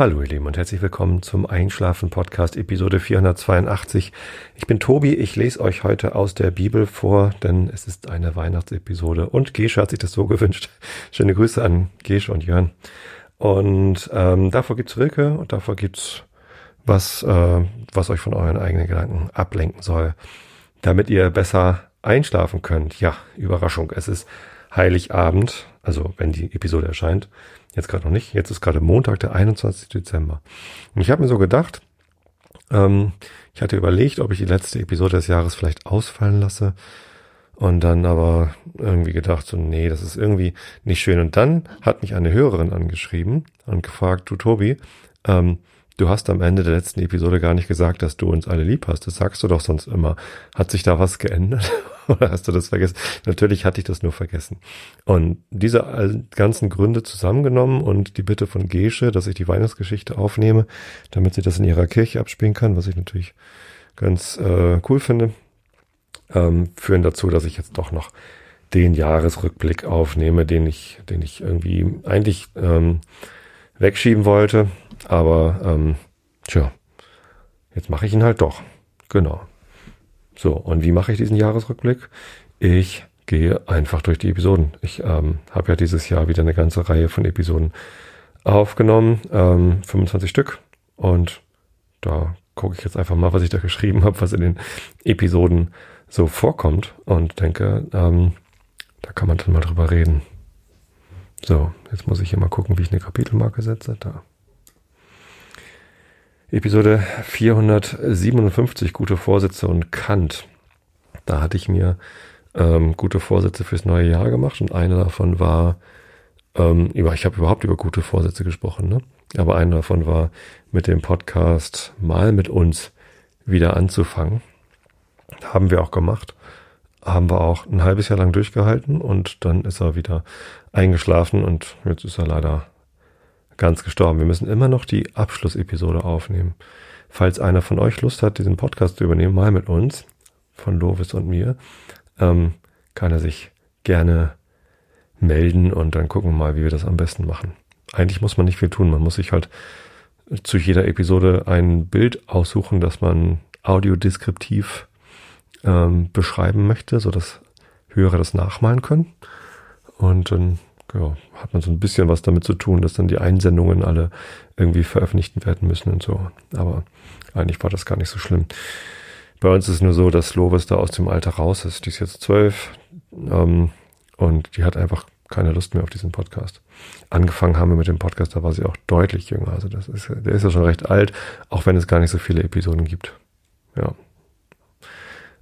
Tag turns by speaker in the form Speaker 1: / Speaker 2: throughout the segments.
Speaker 1: Hallo ihr Lieben und herzlich willkommen zum Einschlafen Podcast Episode 482. Ich bin Tobi, ich lese euch heute aus der Bibel vor, denn es ist eine Weihnachtsepisode und Gesche hat sich das so gewünscht. Schöne Grüße an Gesche und Jörn. Und ähm, davor gibt's Rilke und davor gibt's was, äh, was euch von euren eigenen Gedanken ablenken soll, damit ihr besser einschlafen könnt. Ja, Überraschung, es ist Heiligabend, also wenn die Episode erscheint. Jetzt gerade noch nicht. Jetzt ist gerade Montag, der 21. Dezember. Und ich habe mir so gedacht, ähm, ich hatte überlegt, ob ich die letzte Episode des Jahres vielleicht ausfallen lasse. Und dann aber irgendwie gedacht, so, nee, das ist irgendwie nicht schön. Und dann hat mich eine Hörerin angeschrieben und gefragt, du Tobi, ähm, du hast am Ende der letzten Episode gar nicht gesagt, dass du uns alle lieb hast. Das sagst du doch sonst immer. Hat sich da was geändert? Oder hast du das vergessen? Natürlich hatte ich das nur vergessen. Und diese ganzen Gründe zusammengenommen und die Bitte von Gesche, dass ich die Weihnachtsgeschichte aufnehme, damit sie das in ihrer Kirche abspielen kann, was ich natürlich ganz äh, cool finde, ähm, führen dazu, dass ich jetzt doch noch den Jahresrückblick aufnehme, den ich, den ich irgendwie eigentlich ähm, wegschieben wollte. Aber ähm, tja, jetzt mache ich ihn halt doch. Genau. So, und wie mache ich diesen Jahresrückblick? Ich gehe einfach durch die Episoden. Ich ähm, habe ja dieses Jahr wieder eine ganze Reihe von Episoden aufgenommen, ähm, 25 Stück. Und da gucke ich jetzt einfach mal, was ich da geschrieben habe, was in den Episoden so vorkommt und denke, ähm, da kann man dann mal drüber reden. So, jetzt muss ich hier mal gucken, wie ich eine Kapitelmarke setze. Da. Episode 457, gute Vorsätze und Kant. Da hatte ich mir ähm, gute Vorsätze fürs neue Jahr gemacht und einer davon war, ähm, ich habe überhaupt über gute Vorsätze gesprochen, ne? aber einer davon war, mit dem Podcast mal mit uns wieder anzufangen. Haben wir auch gemacht. Haben wir auch ein halbes Jahr lang durchgehalten und dann ist er wieder eingeschlafen und jetzt ist er leider ganz gestorben. Wir müssen immer noch die Abschlussepisode aufnehmen. Falls einer von euch Lust hat, diesen Podcast zu übernehmen, mal mit uns, von Lovis und mir, ähm, kann er sich gerne melden und dann gucken wir mal, wie wir das am besten machen. Eigentlich muss man nicht viel tun. Man muss sich halt zu jeder Episode ein Bild aussuchen, das man audiodeskriptiv ähm, beschreiben möchte, so dass Hörer das nachmalen können. Und dann ja, hat man so ein bisschen was damit zu tun, dass dann die Einsendungen alle irgendwie veröffentlicht werden müssen und so. Aber eigentlich war das gar nicht so schlimm. Bei uns ist es nur so, dass Lovis da aus dem Alter raus ist. Die ist jetzt zwölf ähm, und die hat einfach keine Lust mehr auf diesen Podcast. Angefangen haben wir mit dem Podcast, da war sie auch deutlich jünger. Also das ist, der ist ja schon recht alt, auch wenn es gar nicht so viele Episoden gibt. Ja.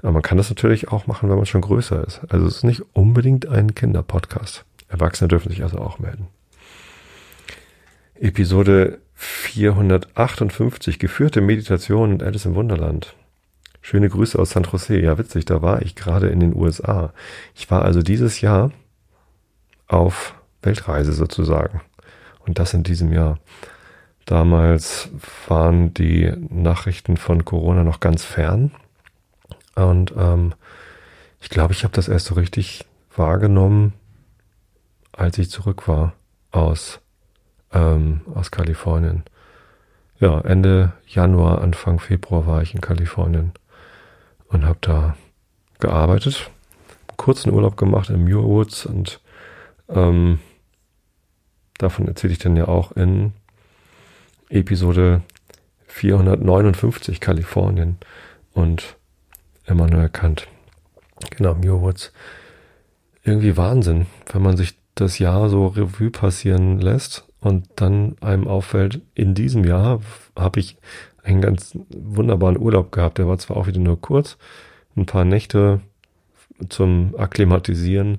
Speaker 1: Aber man kann das natürlich auch machen, wenn man schon größer ist. Also es ist nicht unbedingt ein Kinderpodcast. Erwachsene dürfen sich also auch melden. Episode 458, geführte Meditation und Alice im Wunderland. Schöne Grüße aus San Jose. Ja, witzig, da war ich gerade in den USA. Ich war also dieses Jahr auf Weltreise sozusagen. Und das in diesem Jahr. Damals waren die Nachrichten von Corona noch ganz fern. Und ähm, ich glaube, ich habe das erst so richtig wahrgenommen, als ich zurück war aus, ähm, aus Kalifornien. Ja, Ende Januar, Anfang Februar war ich in Kalifornien und habe da gearbeitet, kurzen Urlaub gemacht in Muir Woods und ähm, davon erzähle ich dann ja auch in Episode 459 Kalifornien und immer nur erkannt. Genau, Muir Woods. Irgendwie Wahnsinn, wenn man sich das Jahr so Revue passieren lässt und dann einem auffällt, in diesem Jahr habe ich einen ganz wunderbaren Urlaub gehabt. Der war zwar auch wieder nur kurz, ein paar Nächte zum Akklimatisieren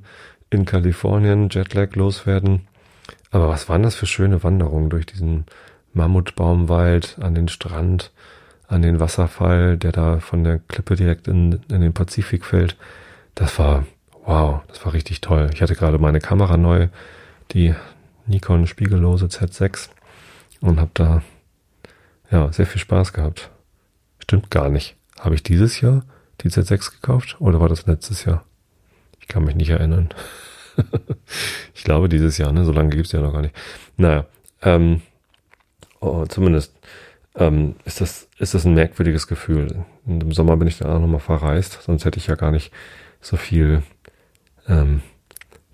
Speaker 1: in Kalifornien, Jetlag loswerden. Aber was waren das für schöne Wanderungen durch diesen Mammutbaumwald an den Strand, an den Wasserfall, der da von der Klippe direkt in, in den Pazifik fällt. Das war Wow, das war richtig toll. Ich hatte gerade meine Kamera neu, die Nikon spiegellose Z6 und habe da ja sehr viel Spaß gehabt. Stimmt gar nicht. Habe ich dieses Jahr die Z6 gekauft oder war das letztes Jahr? Ich kann mich nicht erinnern. ich glaube dieses Jahr, ne? So lange gibt's ja noch gar nicht. Naja, ähm, Oh, zumindest ähm, ist, das, ist das ein merkwürdiges Gefühl. Im Sommer bin ich dann auch nochmal verreist, sonst hätte ich ja gar nicht so viel ähm,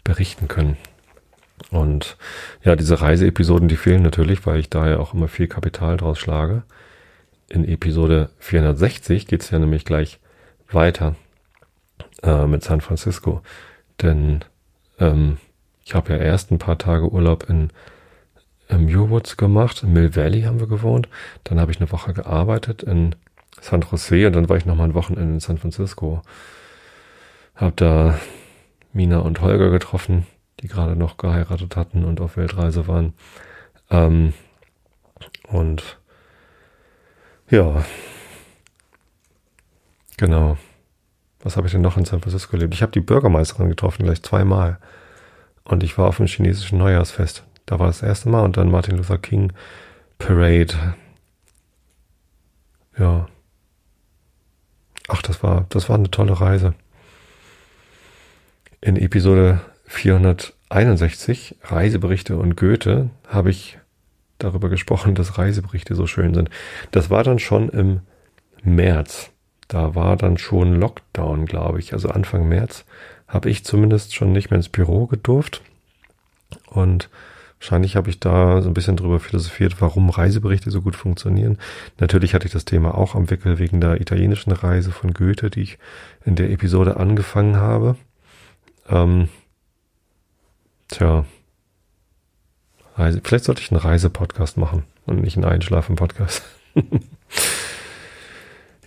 Speaker 1: berichten können. Und ja, diese Reiseepisoden, die fehlen natürlich, weil ich da ja auch immer viel Kapital draus schlage. In Episode 460 geht's ja nämlich gleich weiter äh, mit San Francisco. Denn ähm, ich habe ja erst ein paar Tage Urlaub in im Woods gemacht, in Mill Valley haben wir gewohnt. Dann habe ich eine Woche gearbeitet in San Jose und dann war ich nochmal ein Wochenende in San Francisco. Hab da Mina und Holger getroffen, die gerade noch geheiratet hatten und auf Weltreise waren. Ähm, und ja, genau. Was habe ich denn noch in San Francisco erlebt? Ich habe die Bürgermeisterin getroffen, gleich zweimal. Und ich war auf dem chinesischen Neujahrsfest. Da war das erste Mal und dann Martin Luther King Parade. Ja. Ach, das war, das war eine tolle Reise. In Episode 461, Reiseberichte und Goethe, habe ich darüber gesprochen, dass Reiseberichte so schön sind. Das war dann schon im März. Da war dann schon Lockdown, glaube ich. Also Anfang März habe ich zumindest schon nicht mehr ins Büro gedurft. Und wahrscheinlich habe ich da so ein bisschen drüber philosophiert, warum Reiseberichte so gut funktionieren. Natürlich hatte ich das Thema auch am Wickel wegen der italienischen Reise von Goethe, die ich in der Episode angefangen habe. Ähm, tja, Reise, vielleicht sollte ich einen Reisepodcast machen und nicht einen Einschlafen-Podcast.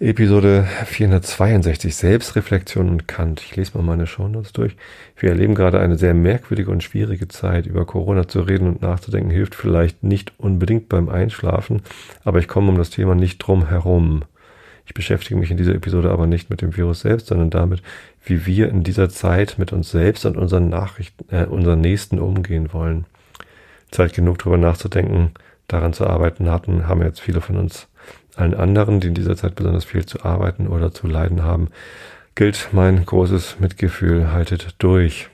Speaker 1: Episode 462 Selbstreflexion und Kant. Ich lese mal meine Shownotes durch. Wir erleben gerade eine sehr merkwürdige und schwierige Zeit. Über Corona zu reden und nachzudenken hilft vielleicht nicht unbedingt beim Einschlafen, aber ich komme um das Thema nicht drum herum. Ich beschäftige mich in dieser Episode aber nicht mit dem Virus selbst, sondern damit, wie wir in dieser Zeit mit uns selbst und unseren Nachrichten, äh, unseren Nächsten umgehen wollen. Zeit genug darüber nachzudenken, daran zu arbeiten hatten, haben jetzt viele von uns allen anderen, die in dieser Zeit besonders viel zu arbeiten oder zu leiden haben, gilt mein großes Mitgefühl, haltet durch.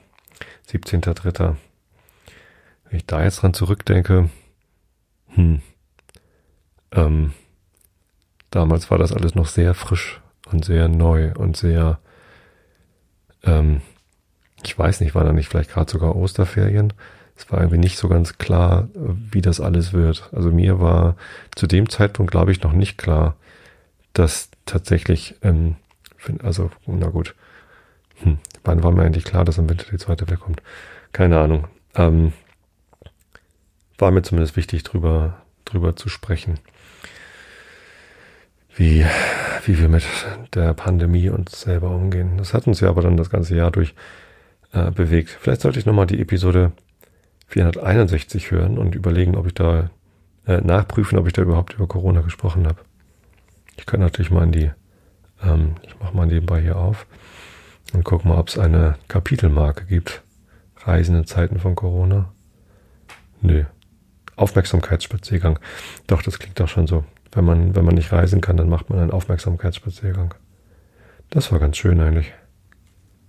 Speaker 1: 17.3. Wenn ich da jetzt dran zurückdenke, hm, ähm, damals war das alles noch sehr frisch und sehr neu und sehr, ähm, ich weiß nicht, war da nicht vielleicht gerade sogar Osterferien? es war irgendwie nicht so ganz klar, wie das alles wird. Also mir war zu dem Zeitpunkt, glaube ich, noch nicht klar, dass tatsächlich, ähm, also, na gut, hm, wann war mir eigentlich klar, dass im Winter die zweite Welle kommt? Keine Ahnung. Ähm, war mir zumindest wichtig, drüber, drüber zu sprechen. Wie, wie wir mit der Pandemie uns selber umgehen. Das hat uns ja aber dann das ganze Jahr durch äh, bewegt. Vielleicht sollte ich nochmal die Episode 461 hören und überlegen, ob ich da äh, nachprüfen, ob ich da überhaupt über Corona gesprochen habe. Ich kann natürlich mal in die, ähm, ich mache mal nebenbei hier auf und gucke mal, ob es eine Kapitelmarke gibt. Reisende Zeiten von Corona. Nö. Aufmerksamkeitsspaziergang. Doch, das klingt doch schon so. Wenn man, wenn man nicht reisen kann, dann macht man einen Aufmerksamkeitsspaziergang. Das war ganz schön eigentlich.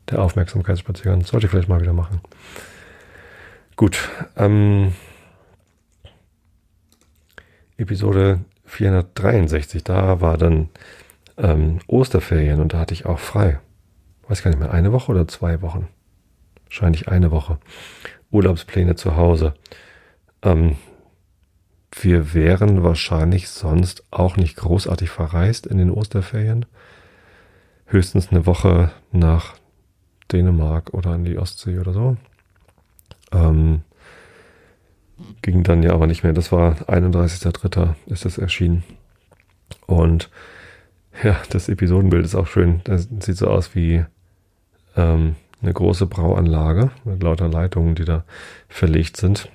Speaker 1: Der Aufmerksamkeitsspaziergang. Sollte ich vielleicht mal wieder machen. Gut. Ähm, Episode 463, da war dann ähm, Osterferien und da hatte ich auch frei. Weiß gar nicht mehr, eine Woche oder zwei Wochen. Wahrscheinlich eine Woche. Urlaubspläne zu Hause. Ähm, wir wären wahrscheinlich sonst auch nicht großartig verreist in den Osterferien. Höchstens eine Woche nach Dänemark oder an die Ostsee oder so. Ähm, ging dann ja aber nicht mehr. Das war 31.3. ist das erschienen. Und ja, das Episodenbild ist auch schön. Das sieht so aus wie ähm, eine große Brauanlage mit lauter Leitungen, die da verlegt sind.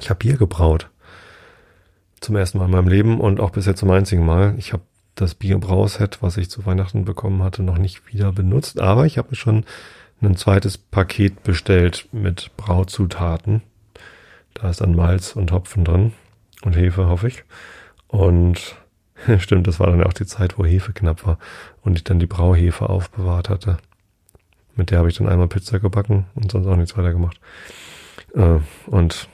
Speaker 1: Ich habe Bier gebraut. Zum ersten Mal in meinem Leben und auch bisher zum einzigen Mal. Ich habe das Bierbrauset, was ich zu Weihnachten bekommen hatte, noch nicht wieder benutzt, aber ich habe schon ein zweites Paket bestellt mit Brauzutaten. Da ist dann Malz und Hopfen drin und Hefe, hoffe ich. Und stimmt, das war dann auch die Zeit, wo Hefe knapp war und ich dann die Brauhefe aufbewahrt hatte. Mit der habe ich dann einmal Pizza gebacken und sonst auch nichts weiter gemacht. Äh, und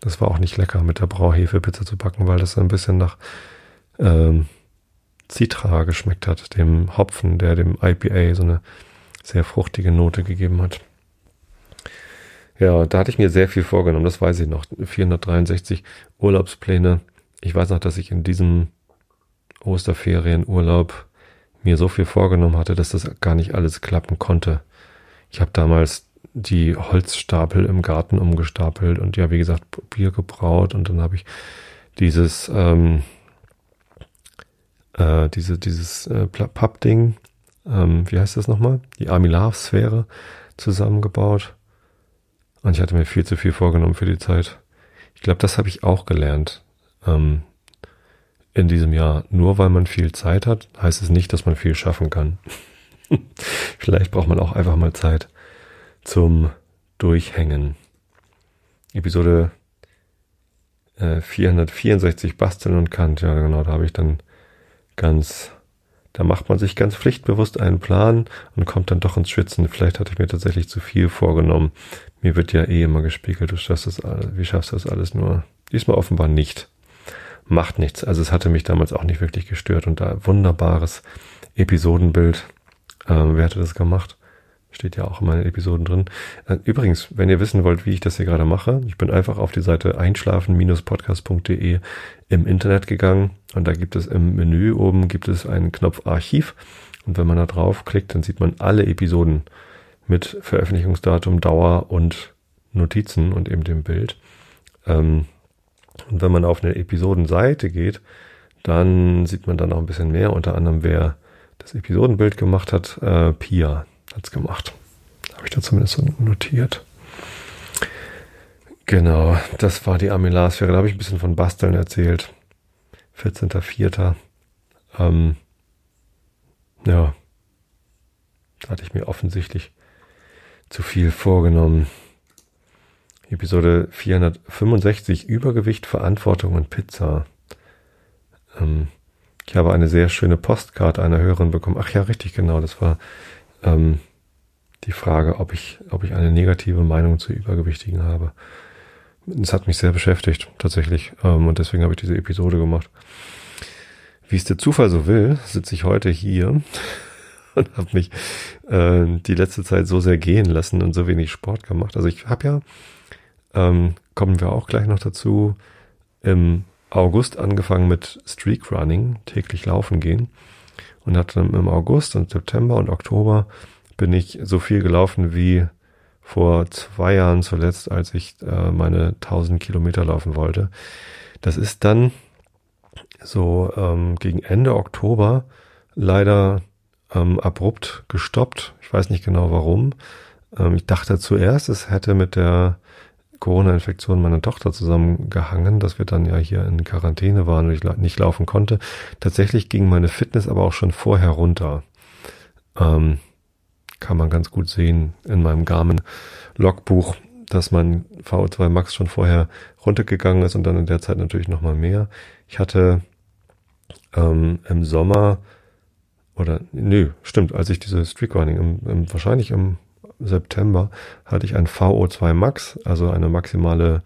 Speaker 1: Das war auch nicht lecker, mit der Brauhefepizza zu backen, weil das ein bisschen nach ähm, Citra geschmeckt hat, dem Hopfen, der dem IPA so eine sehr fruchtige Note gegeben hat. Ja, da hatte ich mir sehr viel vorgenommen, das weiß ich noch. 463 Urlaubspläne. Ich weiß noch, dass ich in diesem Osterferienurlaub mir so viel vorgenommen hatte, dass das gar nicht alles klappen konnte. Ich habe damals die Holzstapel im Garten umgestapelt und ja, wie gesagt, Bier gebraut und dann habe ich dieses ähm, äh, diese dieses äh, Pappding, ähm, wie heißt das nochmal? Die Armilar-Sphäre zusammengebaut und ich hatte mir viel zu viel vorgenommen für die Zeit. Ich glaube, das habe ich auch gelernt ähm, in diesem Jahr. Nur weil man viel Zeit hat, heißt es nicht, dass man viel schaffen kann. Vielleicht braucht man auch einfach mal Zeit zum Durchhängen. Episode äh, 464 Basteln und Kant. Ja, genau, da habe ich dann ganz, da macht man sich ganz pflichtbewusst einen Plan und kommt dann doch ins Schwitzen. Vielleicht hatte ich mir tatsächlich zu viel vorgenommen. Mir wird ja eh immer gespiegelt, du schaffst das, alles, wie schaffst du das alles nur? Diesmal offenbar nicht. Macht nichts. Also es hatte mich damals auch nicht wirklich gestört und da wunderbares Episodenbild. Ähm, wer hatte das gemacht? Steht ja auch in meinen Episoden drin. Äh, übrigens, wenn ihr wissen wollt, wie ich das hier gerade mache, ich bin einfach auf die Seite einschlafen-podcast.de im Internet gegangen und da gibt es im Menü oben gibt es einen Knopf Archiv und wenn man da drauf klickt, dann sieht man alle Episoden mit Veröffentlichungsdatum, Dauer und Notizen und eben dem Bild. Ähm, und wenn man auf eine Episodenseite geht, dann sieht man dann auch ein bisschen mehr, unter anderem wer das Episodenbild gemacht hat, äh, Pia hat's gemacht. Habe ich da zumindest so notiert. Genau, das war die Armillarsphäre. Da habe ich ein bisschen von Basteln erzählt. 14.04. Ähm, ja, da hatte ich mir offensichtlich zu viel vorgenommen. Episode 465 Übergewicht, Verantwortung und Pizza. Ähm, ich habe eine sehr schöne Postkarte einer Hörerin bekommen. Ach ja, richtig, genau. Das war ähm, die Frage, ob ich, ob ich eine negative Meinung zu Übergewichtigen habe. Das hat mich sehr beschäftigt, tatsächlich. Ähm, und deswegen habe ich diese Episode gemacht. Wie es der Zufall so will, sitze ich heute hier und habe mich äh, die letzte Zeit so sehr gehen lassen und so wenig Sport gemacht. Also ich habe ja, ähm, kommen wir auch gleich noch dazu, im August angefangen mit Streak Running, täglich laufen gehen. Und hatte im August und September und Oktober bin ich so viel gelaufen wie vor zwei Jahren zuletzt, als ich äh, meine 1000 Kilometer laufen wollte. Das ist dann so ähm, gegen Ende Oktober leider ähm, abrupt gestoppt. Ich weiß nicht genau warum. Ähm, ich dachte zuerst, es hätte mit der Corona-Infektion meiner Tochter zusammengehangen, dass wir dann ja hier in Quarantäne waren und ich nicht laufen konnte. Tatsächlich ging meine Fitness aber auch schon vorher runter. Ähm, kann man ganz gut sehen in meinem Garmin-Logbuch, dass mein VO2 Max schon vorher runtergegangen ist und dann in der Zeit natürlich nochmal mehr. Ich hatte ähm, im Sommer oder nö, stimmt, als ich diese Streakrunning, im, im, wahrscheinlich im September, hatte ich ein VO2 Max, also eine maximale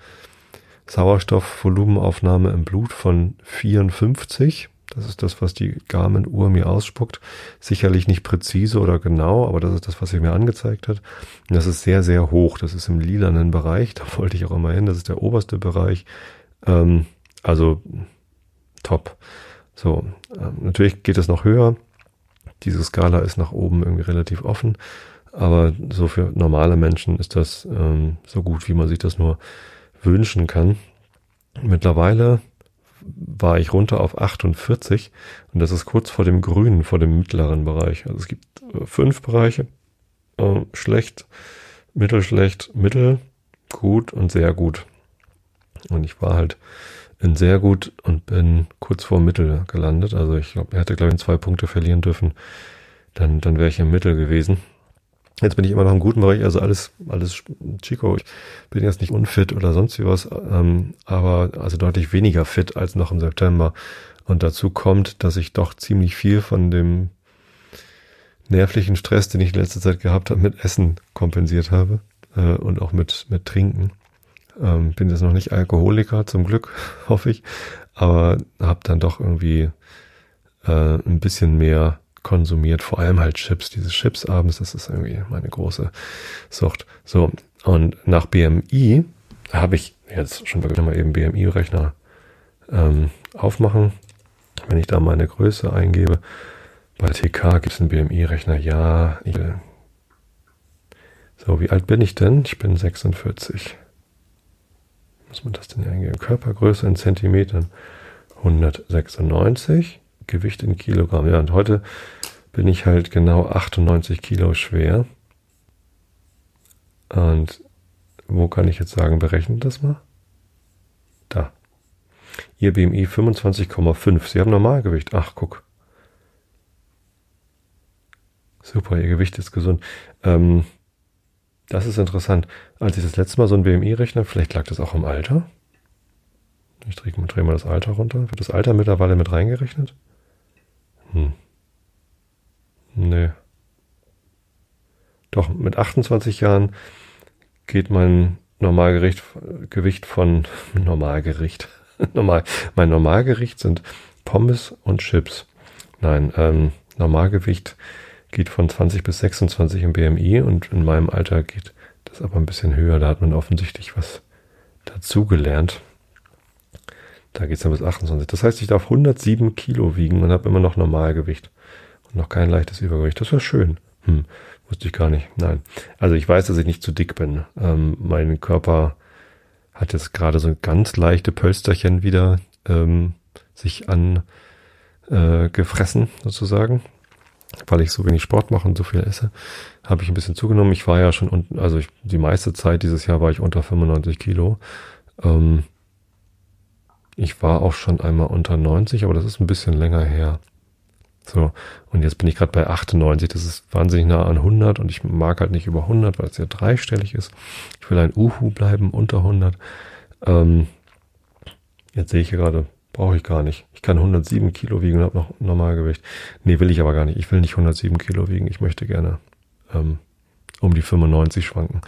Speaker 1: Sauerstoffvolumenaufnahme im Blut von 54. Das ist das, was die Garmin-Uhr mir ausspuckt. Sicherlich nicht präzise oder genau, aber das ist das, was sie mir angezeigt hat. Und das ist sehr, sehr hoch. Das ist im lilanen Bereich. Da wollte ich auch immer hin. Das ist der oberste Bereich. Ähm, also top. So, ähm, natürlich geht es noch höher. Diese Skala ist nach oben irgendwie relativ offen. Aber so für normale Menschen ist das ähm, so gut, wie man sich das nur wünschen kann. Mittlerweile war ich runter auf 48 und das ist kurz vor dem grünen, vor dem mittleren Bereich. Also es gibt äh, fünf Bereiche. Äh, schlecht, mittelschlecht, mittel, gut und sehr gut. Und ich war halt in sehr gut und bin kurz vor Mittel gelandet. Also ich glaube, er hätte, glaube ich, zwei Punkte verlieren dürfen. Dann, dann wäre ich im Mittel gewesen. Jetzt bin ich immer noch im guten Bereich, also alles, alles Chico. Ich bin jetzt nicht unfit oder sonst wie was, ähm, aber also deutlich weniger fit als noch im September. Und dazu kommt, dass ich doch ziemlich viel von dem nervlichen Stress, den ich in letzter Zeit gehabt habe, mit Essen kompensiert habe äh, und auch mit, mit Trinken. Ähm, bin jetzt noch nicht Alkoholiker, zum Glück, hoffe ich, aber habe dann doch irgendwie äh, ein bisschen mehr konsumiert, vor allem halt Chips. Diese Chips abends, das ist irgendwie meine große Sucht. So, und nach BMI habe ich jetzt schon mal eben BMI-Rechner ähm, aufmachen. Wenn ich da meine Größe eingebe, bei TK gibt es einen BMI-Rechner. Ja, so, wie alt bin ich denn? Ich bin 46. Muss man das denn hier eingeben? Körpergröße in Zentimetern 196. Gewicht in Kilogramm. Ja, und heute bin ich halt genau 98 Kilo schwer. Und wo kann ich jetzt sagen, berechnet das mal? Da. Ihr BMI 25,5. Sie haben Normalgewicht. Ach, guck. Super, Ihr Gewicht ist gesund. Ähm, das ist interessant. Als ich das letzte Mal so ein BMI rechne, vielleicht lag das auch im Alter. Ich drehe, mal das Alter runter. Wird das Alter mittlerweile mit reingerechnet? Hm. Nee. Doch, mit 28 Jahren geht mein Normalgewicht Gewicht von Normalgericht. Normal, mein Normalgericht sind Pommes und Chips. Nein, ähm, Normalgewicht geht von 20 bis 26 im BMI und in meinem Alter geht das aber ein bisschen höher. Da hat man offensichtlich was dazugelernt. Da geht es dann bis 28. Das heißt, ich darf 107 Kilo wiegen und habe immer noch Normalgewicht und noch kein leichtes Übergewicht. Das wäre schön. Hm, wusste ich gar nicht. Nein. Also ich weiß, dass ich nicht zu dick bin. Ähm, mein Körper hat jetzt gerade so ganz leichte Pölsterchen wieder ähm, sich angefressen, äh, sozusagen. Weil ich so wenig Sport mache und so viel esse, habe ich ein bisschen zugenommen. Ich war ja schon unten, also ich, die meiste Zeit dieses Jahr war ich unter 95 Kilo. Ähm, ich war auch schon einmal unter 90, aber das ist ein bisschen länger her. So, und jetzt bin ich gerade bei 98. Das ist wahnsinnig nah an 100 und ich mag halt nicht über 100, weil es ja dreistellig ist. Ich will ein Uhu bleiben unter 100. Ähm, jetzt sehe ich hier gerade, brauche ich gar nicht. Ich kann 107 Kilo wiegen und habe noch Normalgewicht. Nee, will ich aber gar nicht. Ich will nicht 107 Kilo wiegen. Ich möchte gerne ähm, um die 95 schwanken.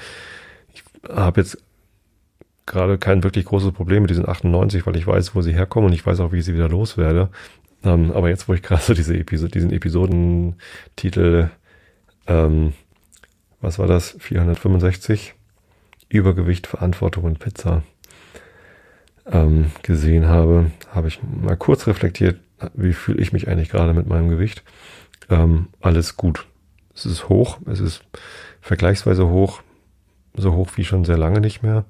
Speaker 1: Ich habe jetzt gerade kein wirklich großes Problem mit diesen 98, weil ich weiß, wo sie herkommen und ich weiß auch, wie ich sie wieder loswerde. Ähm, aber jetzt, wo ich gerade so diese Episode, diesen Episodentitel, ähm, was war das? 465? Übergewicht, Verantwortung und Pizza ähm, gesehen habe, habe ich mal kurz reflektiert, wie fühle ich mich eigentlich gerade mit meinem Gewicht. Ähm, alles gut. Es ist hoch, es ist vergleichsweise hoch, so hoch wie schon sehr lange nicht mehr.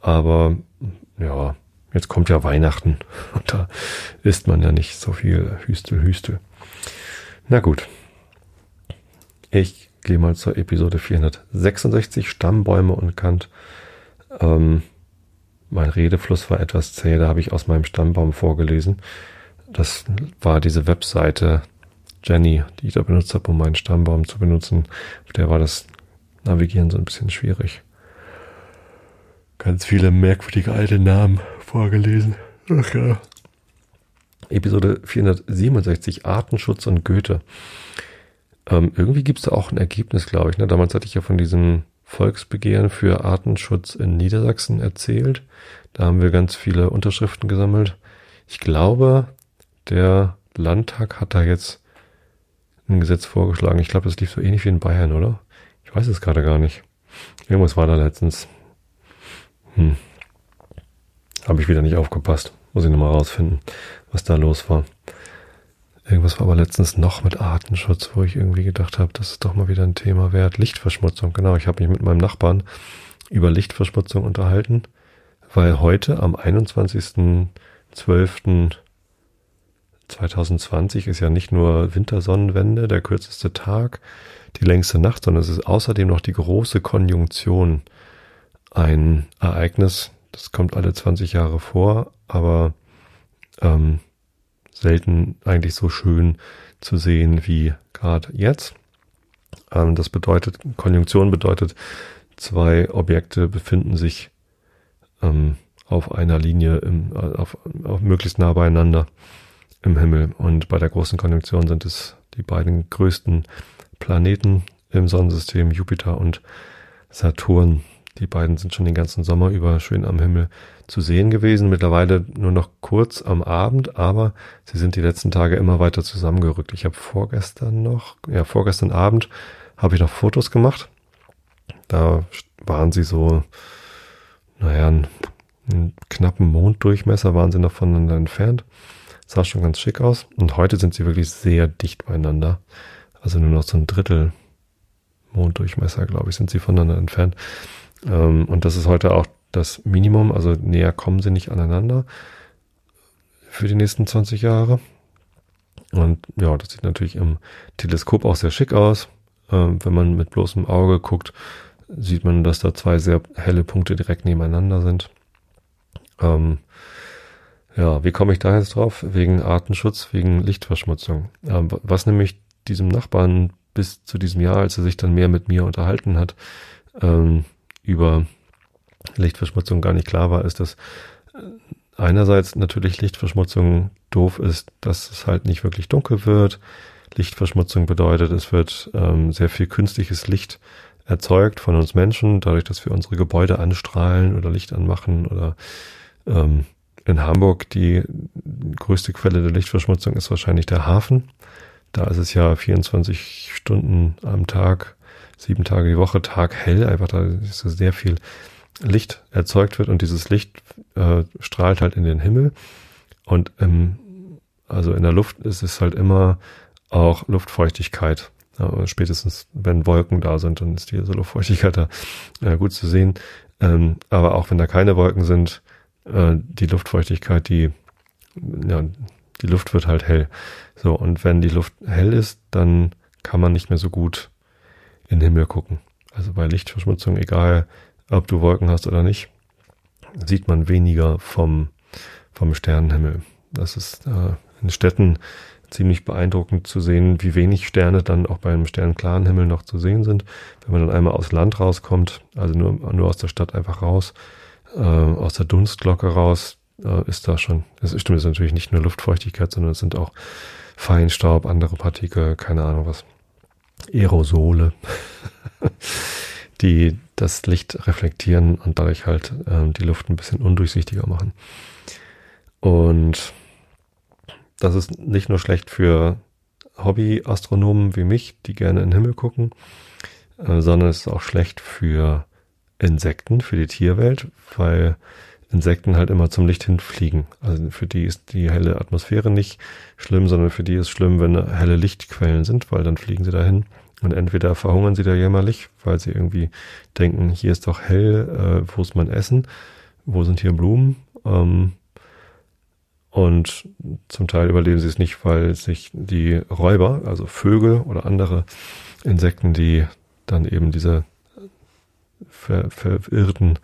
Speaker 1: Aber ja, jetzt kommt ja Weihnachten und da isst man ja nicht so viel Hüstel, Hüstel. Na gut. Ich gehe mal zur Episode 466, Stammbäume und Kant. Ähm, mein Redefluss war etwas zäh, da habe ich aus meinem Stammbaum vorgelesen. Das war diese Webseite Jenny, die ich da benutzt habe, um meinen Stammbaum zu benutzen. Auf der war das Navigieren so ein bisschen schwierig ganz viele merkwürdige alte Namen vorgelesen. Ach ja. Episode 467 Artenschutz und Goethe. Ähm, irgendwie gibt es da auch ein Ergebnis, glaube ich. Ne? Damals hatte ich ja von diesem Volksbegehren für Artenschutz in Niedersachsen erzählt. Da haben wir ganz viele Unterschriften gesammelt. Ich glaube, der Landtag hat da jetzt ein Gesetz vorgeschlagen. Ich glaube, das lief so ähnlich wie in Bayern, oder? Ich weiß es gerade gar nicht. Irgendwas war da letztens. Hm. Habe ich wieder nicht aufgepasst. Muss ich nochmal rausfinden, was da los war. Irgendwas war aber letztens noch mit Artenschutz, wo ich irgendwie gedacht habe, das ist doch mal wieder ein Thema wert. Lichtverschmutzung, genau. Ich habe mich mit meinem Nachbarn über Lichtverschmutzung unterhalten, weil heute am 21.12.2020 ist ja nicht nur Wintersonnenwende, der kürzeste Tag, die längste Nacht, sondern es ist außerdem noch die große Konjunktion ein Ereignis, das kommt alle 20 Jahre vor, aber ähm, selten eigentlich so schön zu sehen wie gerade jetzt. Ähm, das bedeutet, Konjunktion bedeutet, zwei Objekte befinden sich ähm, auf einer Linie, im, auf, auf möglichst nah beieinander im Himmel. Und bei der großen Konjunktion sind es die beiden größten Planeten im Sonnensystem, Jupiter und Saturn Die beiden sind schon den ganzen Sommer über schön am Himmel zu sehen gewesen. Mittlerweile nur noch kurz am Abend, aber sie sind die letzten Tage immer weiter zusammengerückt. Ich habe vorgestern noch, ja, vorgestern Abend habe ich noch Fotos gemacht. Da waren sie so, naja, einen, einen knappen Monddurchmesser waren sie noch voneinander entfernt. Sah schon ganz schick aus. Und heute sind sie wirklich sehr dicht beieinander. Also nur noch so ein Drittel Monddurchmesser, glaube ich, sind sie voneinander entfernt. Ähm, und das ist heute auch das Minimum, also näher kommen sie nicht aneinander für die nächsten 20 Jahre. Und ja, das sieht natürlich im Teleskop auch sehr schick aus. Ähm, wenn man mit bloßem Auge guckt, sieht man, dass da zwei sehr helle Punkte direkt nebeneinander sind. Ähm, ja, wie komme ich da jetzt drauf? Wegen Artenschutz, wegen Lichtverschmutzung. Ähm, was nämlich diesem Nachbarn bis zu diesem Jahr, als er sich dann mehr mit mir unterhalten hat, ähm, über Lichtverschmutzung gar nicht klar war, ist, dass äh, einerseits natürlich Lichtverschmutzung doof ist, dass es halt nicht wirklich dunkel wird. Lichtverschmutzung bedeutet, es wird ähm, sehr viel künstliches Licht erzeugt von uns Menschen, dadurch, dass wir unsere Gebäude anstrahlen oder Licht anmachen oder ähm, in Hamburg die größte Quelle der Lichtverschmutzung ist wahrscheinlich der Hafen. Da ist es ja 24 Stunden am Tag, sieben Tage die Woche, Tag hell, einfach da ist sehr viel Licht erzeugt wird und dieses Licht äh, strahlt halt in den Himmel und ähm, also in der Luft ist es halt immer auch Luftfeuchtigkeit. Ja, spätestens wenn Wolken da sind, dann ist diese Luftfeuchtigkeit da äh, gut zu sehen. Ähm, aber auch wenn da keine Wolken sind, äh, die Luftfeuchtigkeit, die ja, die Luft wird halt hell. So, und wenn die Luft hell ist, dann kann man nicht mehr so gut in den Himmel gucken. Also bei Lichtverschmutzung, egal ob du Wolken hast oder nicht, sieht man weniger vom, vom Sternenhimmel. Das ist äh, in Städten ziemlich beeindruckend zu sehen, wie wenig Sterne dann auch beim sternklaren Himmel noch zu sehen sind. Wenn man dann einmal aus Land rauskommt, also nur, nur aus der Stadt einfach raus, äh, aus der Dunstglocke raus, äh, ist da schon, das stimmt, das ist natürlich nicht nur Luftfeuchtigkeit, sondern es sind auch Feinstaub, andere Partikel, keine Ahnung was. Aerosole. die das Licht reflektieren und dadurch halt äh, die Luft ein bisschen undurchsichtiger machen. Und das ist nicht nur schlecht für Hobby-Astronomen wie mich, die gerne in den Himmel gucken, äh, sondern es ist auch schlecht für Insekten, für die Tierwelt, weil Insekten halt immer zum Licht hinfliegen. Also für die ist die helle Atmosphäre nicht schlimm, sondern für die ist schlimm, wenn helle Lichtquellen sind, weil dann fliegen sie dahin und entweder verhungern sie da jämmerlich, weil sie irgendwie denken, hier ist doch hell, äh, wo ist mein Essen, wo sind hier Blumen? Ähm, und zum Teil überleben sie es nicht, weil sich die Räuber, also Vögel oder andere Insekten, die dann eben diese ver verirrten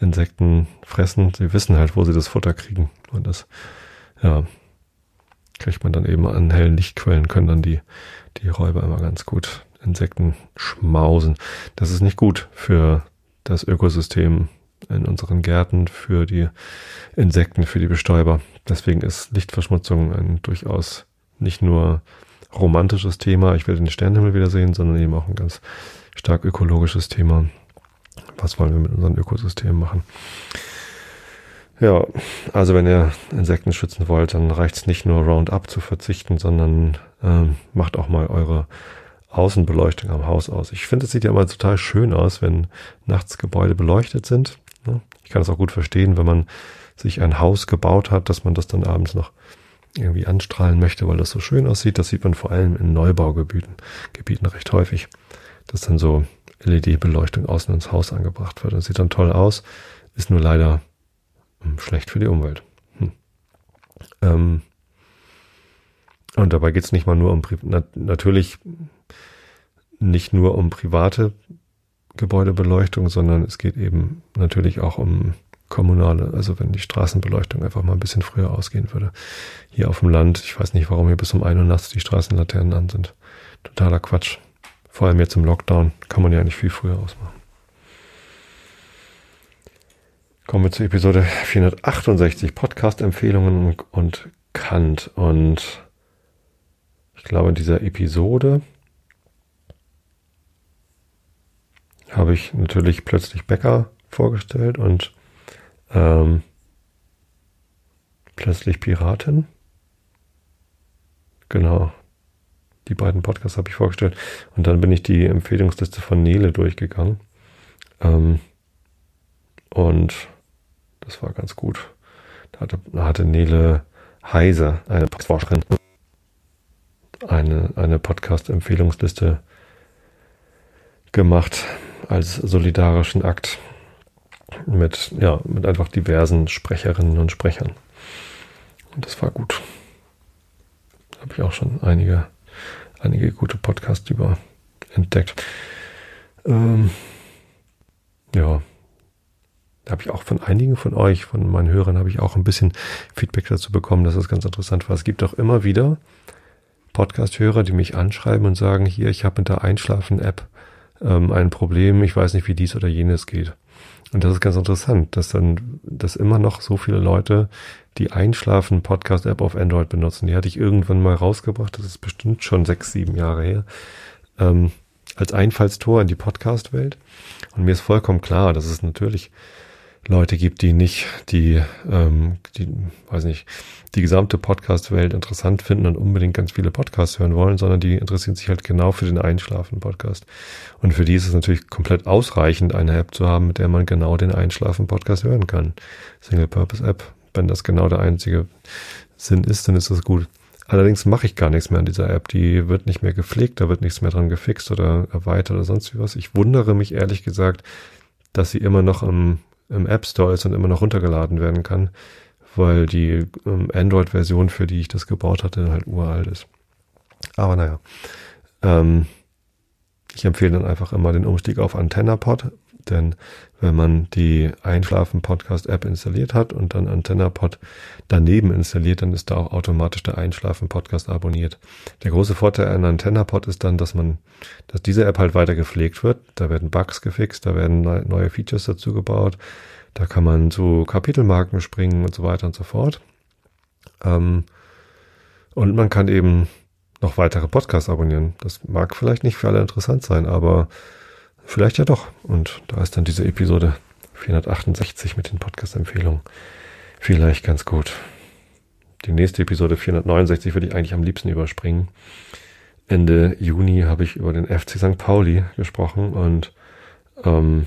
Speaker 1: Insekten fressen, sie wissen halt, wo sie das Futter kriegen. Und das, ja, kriegt man dann eben an hellen Lichtquellen, können dann die, die Räuber immer ganz gut Insekten schmausen. Das ist nicht gut für das Ökosystem in unseren Gärten, für die Insekten, für die Bestäuber. Deswegen ist Lichtverschmutzung ein durchaus nicht nur romantisches Thema, ich will den Sternenhimmel wiedersehen, sondern eben auch ein ganz stark ökologisches Thema. Was wollen wir mit unseren Ökosystemen machen? Ja, also wenn ihr Insekten schützen wollt, dann reicht es nicht nur Roundup zu verzichten, sondern ähm, macht auch mal eure Außenbeleuchtung am Haus aus. Ich finde, es sieht ja immer total schön aus, wenn nachts Gebäude beleuchtet sind. Ich kann es auch gut verstehen, wenn man sich ein Haus gebaut hat, dass man das dann abends noch irgendwie anstrahlen möchte, weil das so schön aussieht. Das sieht man vor allem in Neubaugebieten Gebieten recht häufig, dass dann so LED-Beleuchtung außen ins Haus angebracht wird. Das sieht dann toll aus, ist nur leider hm, schlecht für die Umwelt. Hm. Ähm, und dabei geht es nicht mal nur um, na, natürlich nicht nur um private Gebäudebeleuchtung, sondern es geht eben natürlich auch um kommunale, also wenn die Straßenbeleuchtung einfach mal ein bisschen früher ausgehen würde. Hier auf dem Land, ich weiß nicht, warum hier bis um ein Uhr nachts die Straßenlaternen an sind. Totaler Quatsch. Vor allem jetzt im Lockdown kann man ja nicht viel früher ausmachen. Kommen wir zur Episode 468, Podcast-Empfehlungen und Kant. Und ich glaube, in dieser Episode habe ich natürlich plötzlich Bäcker vorgestellt und ähm, plötzlich Piratin. Genau. Die beiden Podcasts habe ich vorgestellt. Und dann bin ich die Empfehlungsliste von Nele durchgegangen. Ähm, und das war ganz gut. Da hatte, da hatte Nele Heise, eine Forscherin, eine, eine Podcast-Empfehlungsliste gemacht als solidarischen Akt mit, ja, mit einfach diversen Sprecherinnen und Sprechern. Und das war gut. Da habe ich auch schon einige, einige gute Podcasts über entdeckt. Ähm, ja, da habe ich auch von einigen von euch, von meinen Hörern, habe ich auch ein bisschen Feedback dazu bekommen, dass das ganz interessant war. Es gibt auch immer wieder Podcast-Hörer, die mich anschreiben und sagen, hier, ich habe mit der Einschlafen-App ähm, ein Problem, ich weiß nicht, wie dies oder jenes geht. Und das ist ganz interessant, dass dann, dass immer noch so viele Leute die Einschlafen Podcast App auf Android benutzen. Die hatte ich irgendwann mal rausgebracht, das ist bestimmt schon sechs, sieben Jahre her, ähm, als Einfallstor in die Podcast-Welt. Und mir ist vollkommen klar, dass es natürlich Leute gibt, die nicht die, ähm, die, weiß nicht, die gesamte Podcast-Welt interessant finden und unbedingt ganz viele Podcasts hören wollen, sondern die interessieren sich halt genau für den Einschlafen-Podcast. Und für die ist es natürlich komplett ausreichend, eine App zu haben, mit der man genau den Einschlafen-Podcast hören kann. Single-Purpose-App. Wenn das genau der einzige Sinn ist, dann ist das gut. Allerdings mache ich gar nichts mehr an dieser App. Die wird nicht mehr gepflegt, da wird nichts mehr dran gefixt oder erweitert oder sonst wie was. Ich wundere mich ehrlich gesagt, dass sie immer noch im im App Store ist und immer noch runtergeladen werden kann, weil die ähm, Android-Version, für die ich das gebaut hatte, halt uralt ist. Aber naja, ähm, ich empfehle dann einfach immer den Umstieg auf AntennaPod, denn wenn man die Einschlafen-Podcast-App installiert hat und dann AntennaPod daneben installiert, dann ist da auch automatisch der Einschlafen-Podcast abonniert. Der große Vorteil an AntennaPod ist dann, dass man, dass diese App halt weiter gepflegt wird. Da werden Bugs gefixt, da werden neue Features dazu gebaut. Da kann man zu Kapitelmarken springen und so weiter und so fort. Ähm, und man kann eben noch weitere Podcasts abonnieren. Das mag vielleicht nicht für alle interessant sein, aber Vielleicht ja doch. Und da ist dann diese Episode 468 mit den Podcast-Empfehlungen vielleicht ganz gut. Die nächste Episode 469 würde ich eigentlich am liebsten überspringen. Ende Juni habe ich über den FC St. Pauli gesprochen und ähm,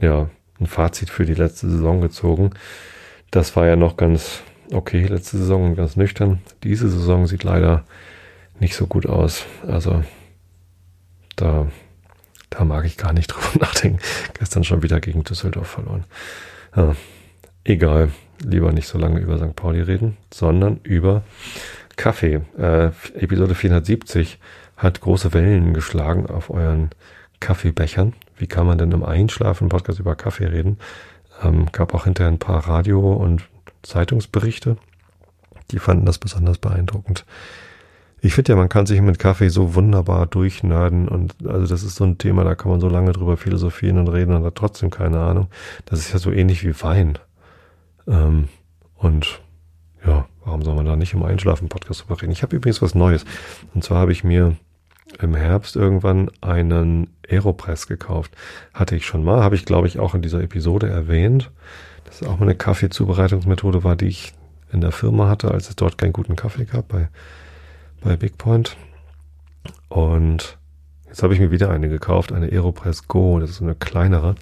Speaker 1: ja, ein Fazit für die letzte Saison gezogen. Das war ja noch ganz okay, letzte Saison ganz nüchtern. Diese Saison sieht leider nicht so gut aus. Also da, da mag ich gar nicht drüber nachdenken. Gestern schon wieder gegen Düsseldorf verloren. Ja, egal, lieber nicht so lange über St. Pauli reden, sondern über Kaffee. Äh, Episode 470 hat große Wellen geschlagen auf euren Kaffeebechern. Wie kann man denn im Einschlafen Podcast über Kaffee reden? Ähm, gab auch hinterher ein paar Radio- und Zeitungsberichte. Die fanden das besonders beeindruckend. Ich finde ja, man kann sich mit Kaffee so wunderbar durchnörden und also das ist so ein Thema, da kann man so lange drüber philosophieren und reden und hat trotzdem keine Ahnung. Das ist ja so ähnlich wie Wein. Ähm, und ja, warum soll man da nicht im Einschlafen-Podcast drüber reden? Ich habe übrigens was Neues. Und zwar habe ich mir im Herbst irgendwann einen Aeropress gekauft. Hatte ich schon mal, habe ich glaube ich auch in dieser Episode erwähnt. Das ist auch mal eine Kaffeezubereitungsmethode war, die ich in der Firma hatte, als es dort keinen guten Kaffee gab bei bei Big Point. Und jetzt habe ich mir wieder eine gekauft, eine Aeropress Go. Das ist eine kleinere.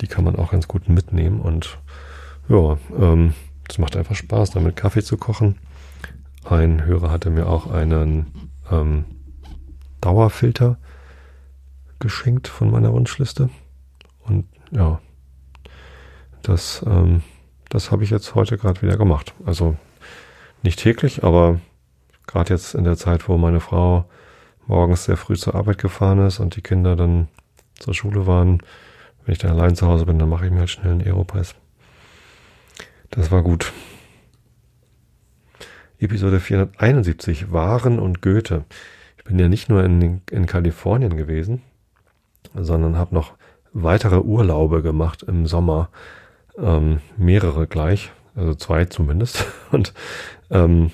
Speaker 1: Die kann man auch ganz gut mitnehmen. Und ja, ähm, es macht einfach Spaß, damit Kaffee zu kochen. Ein Hörer hatte mir auch einen ähm, Dauerfilter geschenkt von meiner Wunschliste. Und ja, das, ähm, das habe ich jetzt heute gerade wieder gemacht. Also nicht täglich, aber Gerade jetzt in der Zeit, wo meine Frau morgens sehr früh zur Arbeit gefahren ist und die Kinder dann zur Schule waren, wenn ich dann allein zu Hause bin, dann mache ich mir halt schnell einen Aeropress. Das war gut. Episode 471, Waren und Goethe. Ich bin ja nicht nur in, in Kalifornien gewesen, sondern habe noch weitere Urlaube gemacht im Sommer. Ähm, mehrere gleich, also zwei zumindest. Und ähm,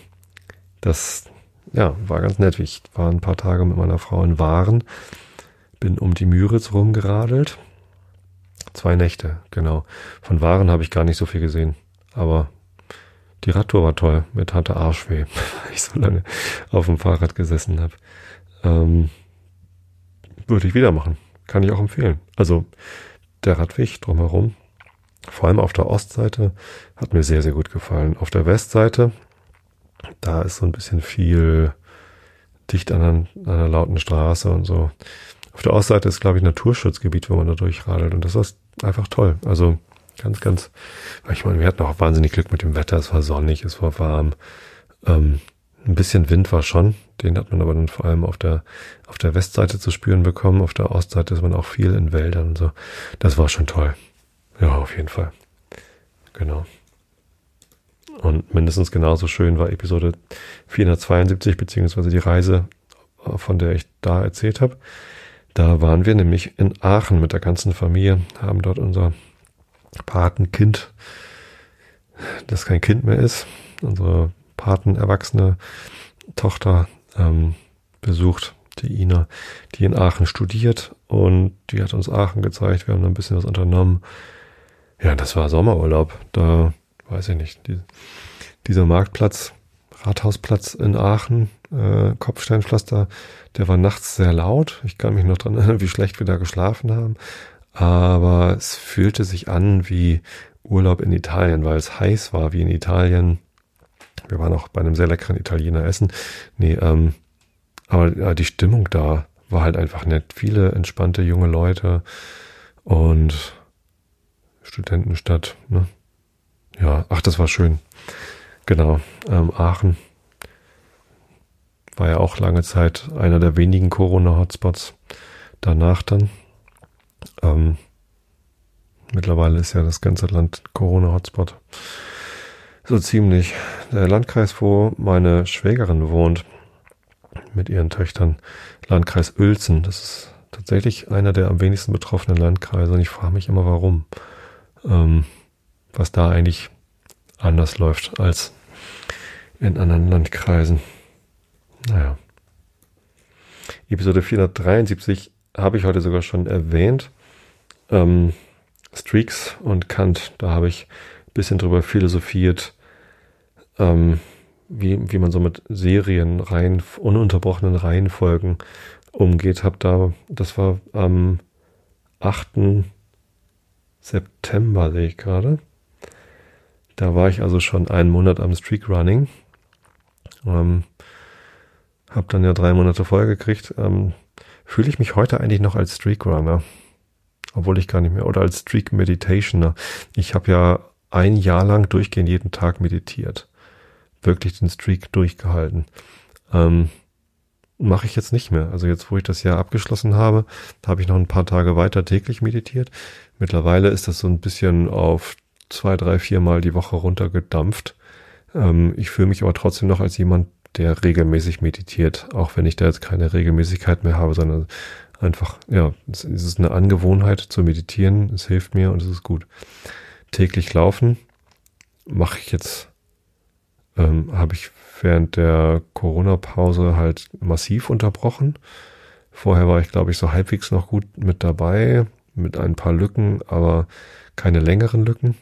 Speaker 1: das ja, war ganz nett. Ich war ein paar Tage mit meiner Frau in Waren, bin um die Müritz rumgeradelt Zwei Nächte, genau. Von Waren habe ich gar nicht so viel gesehen. Aber die Radtour war toll. Mir tat der Arsch weh, weil ich so lange auf dem Fahrrad gesessen habe. Ähm, würde ich wieder machen. Kann ich auch empfehlen. Also der Radweg drumherum, vor allem auf der Ostseite, hat mir sehr, sehr gut gefallen. Auf der Westseite, da ist so ein bisschen viel dicht an, an einer lauten Straße und so. Auf der Ostseite ist, glaube ich, Naturschutzgebiet, wo man da durchradelt. Und das ist einfach toll. Also ganz, ganz, ich meine, wir hatten auch wahnsinnig Glück mit dem Wetter. Es war sonnig, es war warm. Ähm, ein bisschen Wind war schon. Den hat man aber dann vor allem auf der, auf der Westseite zu spüren bekommen. Auf der Ostseite ist man auch viel in Wäldern und so. Das war schon toll. Ja, auf jeden Fall. Genau. Und mindestens genauso schön war Episode 472, beziehungsweise die Reise, von der ich da erzählt habe. Da waren wir nämlich in Aachen mit der ganzen Familie, haben dort unser Patenkind, das kein Kind mehr ist, unsere patenerwachsene Tochter ähm, besucht, die Ina, die in Aachen studiert und die hat uns Aachen gezeigt. Wir haben da ein bisschen was unternommen. Ja, das war Sommerurlaub. Da weiß ich nicht. Die, dieser Marktplatz, Rathausplatz in Aachen, äh, Kopfsteinpflaster, der war nachts sehr laut. Ich kann mich noch dran erinnern, wie schlecht wir da geschlafen haben. Aber es fühlte sich an wie Urlaub in Italien, weil es heiß war wie in Italien. Wir waren auch bei einem sehr leckeren Italiener essen. Nee, ähm, aber ja, die Stimmung da war halt einfach nett. Viele entspannte junge Leute und Studentenstadt. Ne? Ja, ach, das war schön. Genau, ähm, Aachen war ja auch lange Zeit einer der wenigen Corona-Hotspots. Danach dann. Ähm, mittlerweile ist ja das ganze Land Corona-Hotspot. So ziemlich. Der Landkreis, wo meine Schwägerin wohnt, mit ihren Töchtern, Landkreis Uelzen, das ist tatsächlich einer der am wenigsten betroffenen Landkreise und ich frage mich immer, warum. Ähm, was da eigentlich anders läuft als in anderen Landkreisen. Naja. Episode 473 habe ich heute sogar schon erwähnt. Ähm, Streaks und Kant, da habe ich ein bisschen drüber philosophiert, ähm, wie, wie man so mit Serien, rein, ununterbrochenen Reihenfolgen umgeht. Hab da, das war am 8. September, sehe ich gerade. Da war ich also schon einen Monat am Streak Running. Ähm, hab dann ja drei Monate vorher gekriegt. Ähm, Fühle ich mich heute eigentlich noch als Streak Runner? Obwohl ich gar nicht mehr. Oder als Streak Meditationer. Ich habe ja ein Jahr lang durchgehend jeden Tag meditiert wirklich den Streak durchgehalten. Ähm, Mache ich jetzt nicht mehr. Also jetzt, wo ich das Jahr abgeschlossen habe, habe ich noch ein paar Tage weiter täglich meditiert. Mittlerweile ist das so ein bisschen auf zwei, drei, vier Mal die Woche runtergedampft. Ähm, ich fühle mich aber trotzdem noch als jemand, der regelmäßig meditiert, auch wenn ich da jetzt keine Regelmäßigkeit mehr habe, sondern einfach, ja, es ist eine Angewohnheit zu meditieren, es hilft mir und es ist gut. Täglich laufen mache ich jetzt ähm, habe ich während der Corona-Pause halt massiv unterbrochen. Vorher war ich, glaube ich, so halbwegs noch gut mit dabei, mit ein paar Lücken, aber keine längeren Lücken.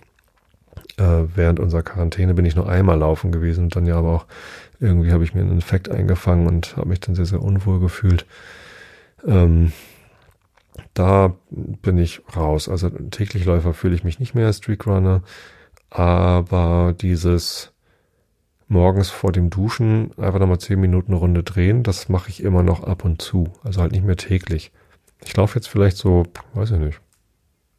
Speaker 1: Äh, während unserer Quarantäne bin ich nur einmal laufen gewesen und dann ja aber auch irgendwie habe ich mir einen Infekt eingefangen und habe mich dann sehr, sehr unwohl gefühlt. Ähm, da bin ich raus. Also täglich Läufer fühle ich mich nicht mehr als Streakrunner, aber dieses morgens vor dem Duschen einfach nochmal zehn Minuten Runde drehen. Das mache ich immer noch ab und zu. Also halt nicht mehr täglich. Ich laufe jetzt vielleicht so, weiß ich nicht,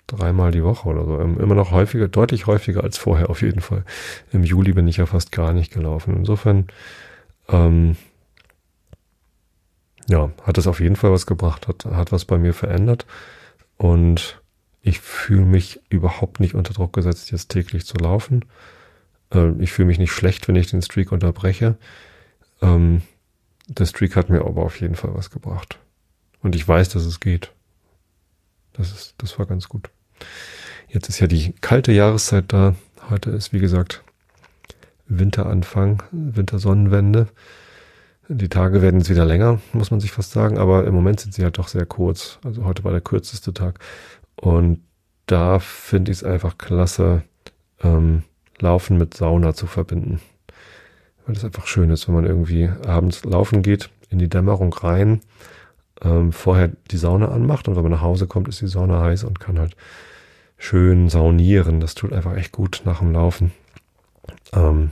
Speaker 1: dreimal die Woche oder so. Immer noch häufiger, deutlich häufiger als vorher auf jeden Fall. Im Juli bin ich ja fast gar nicht gelaufen. Insofern, ähm, ja, hat es auf jeden Fall was gebracht, hat, hat was bei mir verändert. Und ich fühle mich überhaupt nicht unter Druck gesetzt, jetzt täglich zu laufen. Äh, ich fühle mich nicht schlecht, wenn ich den Streak unterbreche. Ähm, der Streak hat mir aber auf jeden Fall was gebracht. Und ich weiß, dass es geht. Das ist, das war ganz gut. Jetzt ist ja die kalte Jahreszeit da. Heute ist, wie gesagt, Winteranfang, Wintersonnenwende. Die Tage werden jetzt wieder länger, muss man sich fast sagen, aber im Moment sind sie halt doch sehr kurz. Also heute war der kürzeste Tag. Und da finde ich es einfach klasse, ähm, Laufen mit Sauna zu verbinden. Weil es einfach schön ist, wenn man irgendwie abends laufen geht, in die Dämmerung rein, ähm, vorher die Sauna anmacht und wenn man nach Hause kommt, ist die Sauna heiß und kann halt schön saunieren. Das tut einfach echt gut nach dem Laufen. Ähm,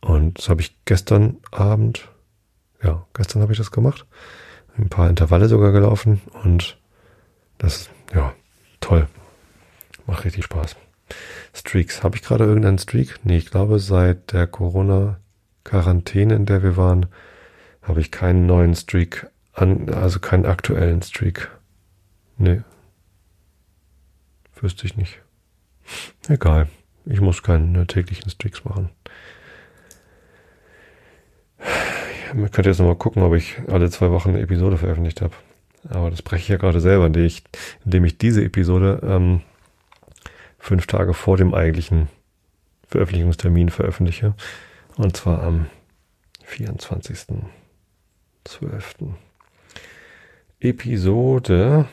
Speaker 1: und das habe ich gestern Abend, ja, gestern habe ich das gemacht. Ein paar Intervalle sogar gelaufen und das, ja, toll. Macht richtig Spaß. Streaks. Habe ich gerade irgendeinen Streak? Nee, ich glaube, seit der Corona-Quarantäne, in der wir waren, habe ich keinen neuen Streak an, also keinen aktuellen Streak. Nee. Wüsste ich nicht. Egal. Ich muss keine täglichen Streaks machen. Man könnte jetzt nochmal gucken, ob ich alle zwei Wochen eine Episode veröffentlicht habe. Aber das breche ich ja gerade selber, indem ich, indem ich diese Episode ähm, fünf Tage vor dem eigentlichen Veröffentlichungstermin veröffentliche. Und zwar am 24.12. Episode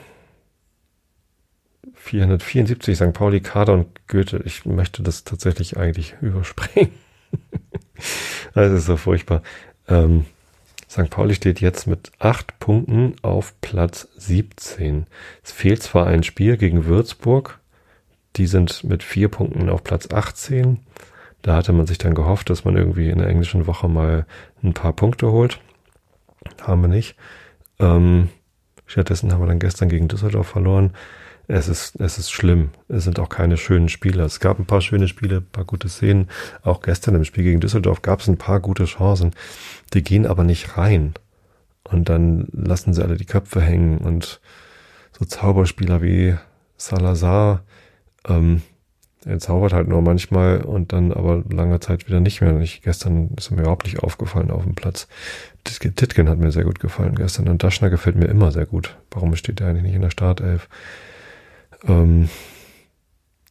Speaker 1: 474 St. Pauli, Kader und Goethe. Ich möchte das tatsächlich eigentlich überspringen. das ist so furchtbar. Ähm, St. Pauli steht jetzt mit acht Punkten auf Platz 17. Es fehlt zwar ein Spiel gegen Würzburg, die sind mit vier Punkten auf Platz 18. Da hatte man sich dann gehofft, dass man irgendwie in der englischen Woche mal ein paar Punkte holt. Haben wir nicht. Ähm, stattdessen haben wir dann gestern gegen Düsseldorf verloren. Es ist, es ist schlimm. Es sind auch keine schönen Spiele. Es gab ein paar schöne Spiele, ein paar gute Szenen. Auch gestern im Spiel gegen Düsseldorf gab es ein paar gute Chancen. Die gehen aber nicht rein. Und dann lassen sie alle die Köpfe hängen und so Zauberspieler wie Salazar, ähm, er zaubert halt nur manchmal und dann aber lange Zeit wieder nicht mehr. Ich, gestern ist mir überhaupt nicht aufgefallen auf dem Platz. Titkin hat mir sehr gut gefallen gestern und Daschner gefällt mir immer sehr gut. Warum steht er eigentlich nicht in der Startelf? Ähm,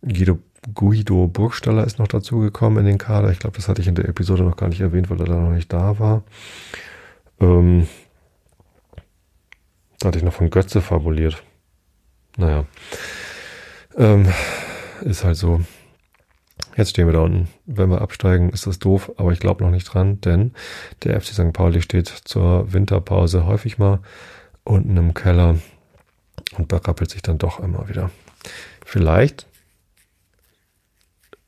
Speaker 1: Guido, Guido Burgstaller ist noch dazugekommen in den Kader. Ich glaube, das hatte ich in der Episode noch gar nicht erwähnt, weil er da noch nicht da war. Ähm, da hatte ich noch von Götze fabuliert. Naja. Ähm, ist halt so. Jetzt stehen wir da unten. Wenn wir absteigen, ist das doof, aber ich glaube noch nicht dran, denn der FC St. Pauli steht zur Winterpause häufig mal unten im Keller und berappelt sich dann doch immer wieder. Vielleicht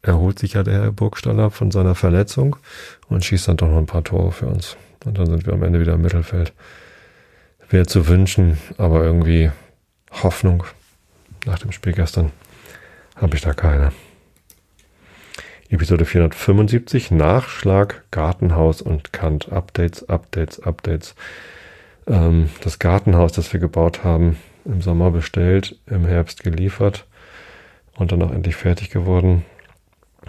Speaker 1: erholt sich ja der Herr Burgstaller von seiner Verletzung und schießt dann doch noch ein paar Tore für uns. Und dann sind wir am Ende wieder im Mittelfeld. Wäre zu wünschen, aber irgendwie Hoffnung nach dem Spiel gestern habe ich da keine. Episode 475, Nachschlag, Gartenhaus und Kant. Updates, Updates, Updates. Ähm, das Gartenhaus, das wir gebaut haben, im Sommer bestellt, im Herbst geliefert und dann auch endlich fertig geworden.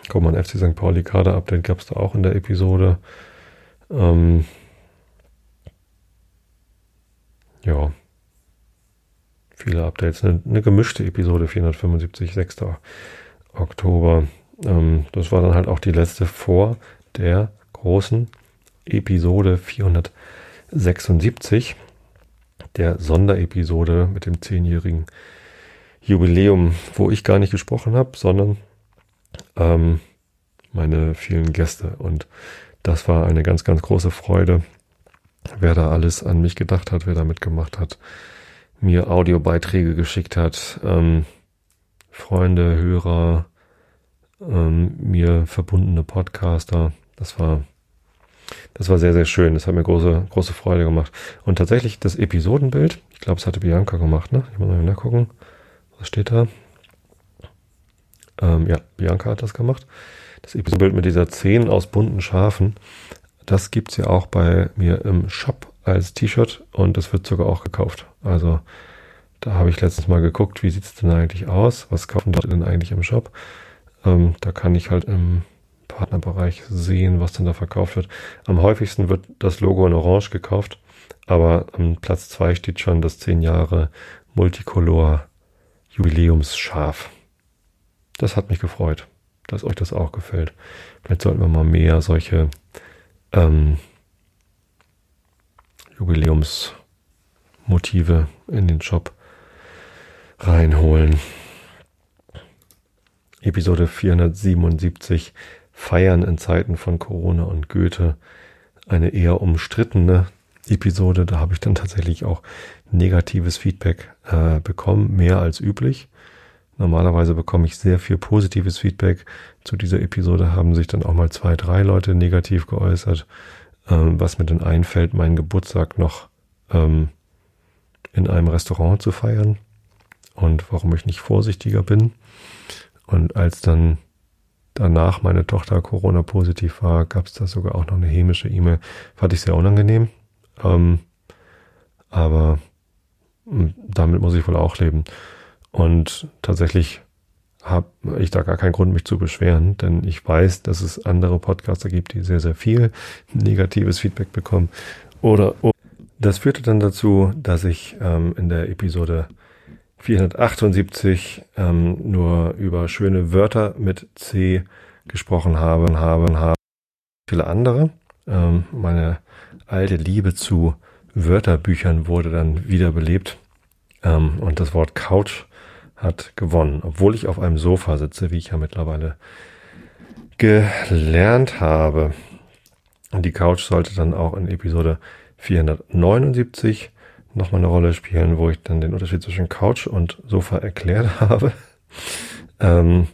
Speaker 1: Guck mal, FC St. Pauli Kader Update gab es da auch in der Episode. Ähm, ja, viele Updates. Eine, eine gemischte Episode 475, 6. Oktober. Ähm, das war dann halt auch die letzte vor der großen Episode 476, der Sonderepisode mit dem zehnjährigen Jubiläum, wo ich gar nicht gesprochen habe, sondern ähm, meine vielen Gäste. Und das war eine ganz, ganz große Freude, wer da alles an mich gedacht hat, wer da mitgemacht hat mir Audiobeiträge geschickt hat, ähm, Freunde, Hörer, ähm, mir verbundene Podcaster. Das war, das war sehr, sehr schön. Das hat mir große, große Freude gemacht. Und tatsächlich das Episodenbild, ich glaube, es hatte Bianca gemacht, ne? Ich muss mal nachgucken. Was steht da? Ähm, ja, Bianca hat das gemacht. Das Episodenbild mit dieser 10 aus bunten Schafen, das gibt's ja auch bei mir im Shop als T-Shirt und es wird sogar auch gekauft. Also da habe ich letztens mal geguckt, wie sieht es denn eigentlich aus? Was kaufen Leute denn eigentlich im Shop? Ähm, da kann ich halt im Partnerbereich sehen, was denn da verkauft wird. Am häufigsten wird das Logo in Orange gekauft, aber am Platz zwei steht schon das 10 Jahre Multicolor Jubiläumsschaf. Das hat mich gefreut, dass euch das auch gefällt. Vielleicht sollten wir mal mehr solche ähm, Jubiläumsmotive in den Shop reinholen. Episode 477 Feiern in Zeiten von Corona und Goethe. Eine eher umstrittene Episode. Da habe ich dann tatsächlich auch negatives Feedback äh, bekommen, mehr als üblich. Normalerweise bekomme ich sehr viel positives Feedback. Zu dieser Episode haben sich dann auch mal zwei, drei Leute negativ geäußert, ähm, was mir dann einfällt, meinen Geburtstag noch ähm, in einem Restaurant zu feiern und warum ich nicht vorsichtiger bin. Und als dann danach meine Tochter Corona positiv war, gab es da sogar auch noch eine hämische E-Mail. Fand ich sehr unangenehm. Ähm, aber hm, damit muss ich wohl auch leben. Und tatsächlich habe ich da gar keinen Grund, mich zu beschweren, denn ich weiß, dass es andere Podcaster gibt, die sehr, sehr viel negatives Feedback bekommen. Oder das führte dann dazu, dass ich ähm, in der Episode 478 ähm, nur über schöne Wörter mit C gesprochen habe und habe und habe viele andere. Ähm, meine alte Liebe zu Wörterbüchern wurde dann wiederbelebt ähm, und das Wort Couch hat gewonnen, obwohl ich auf einem Sofa sitze, wie ich ja mittlerweile gelernt habe. Und die Couch sollte dann auch in Episode 479 nochmal eine Rolle spielen, wo ich dann den Unterschied zwischen Couch und Sofa erklärt habe. ähm,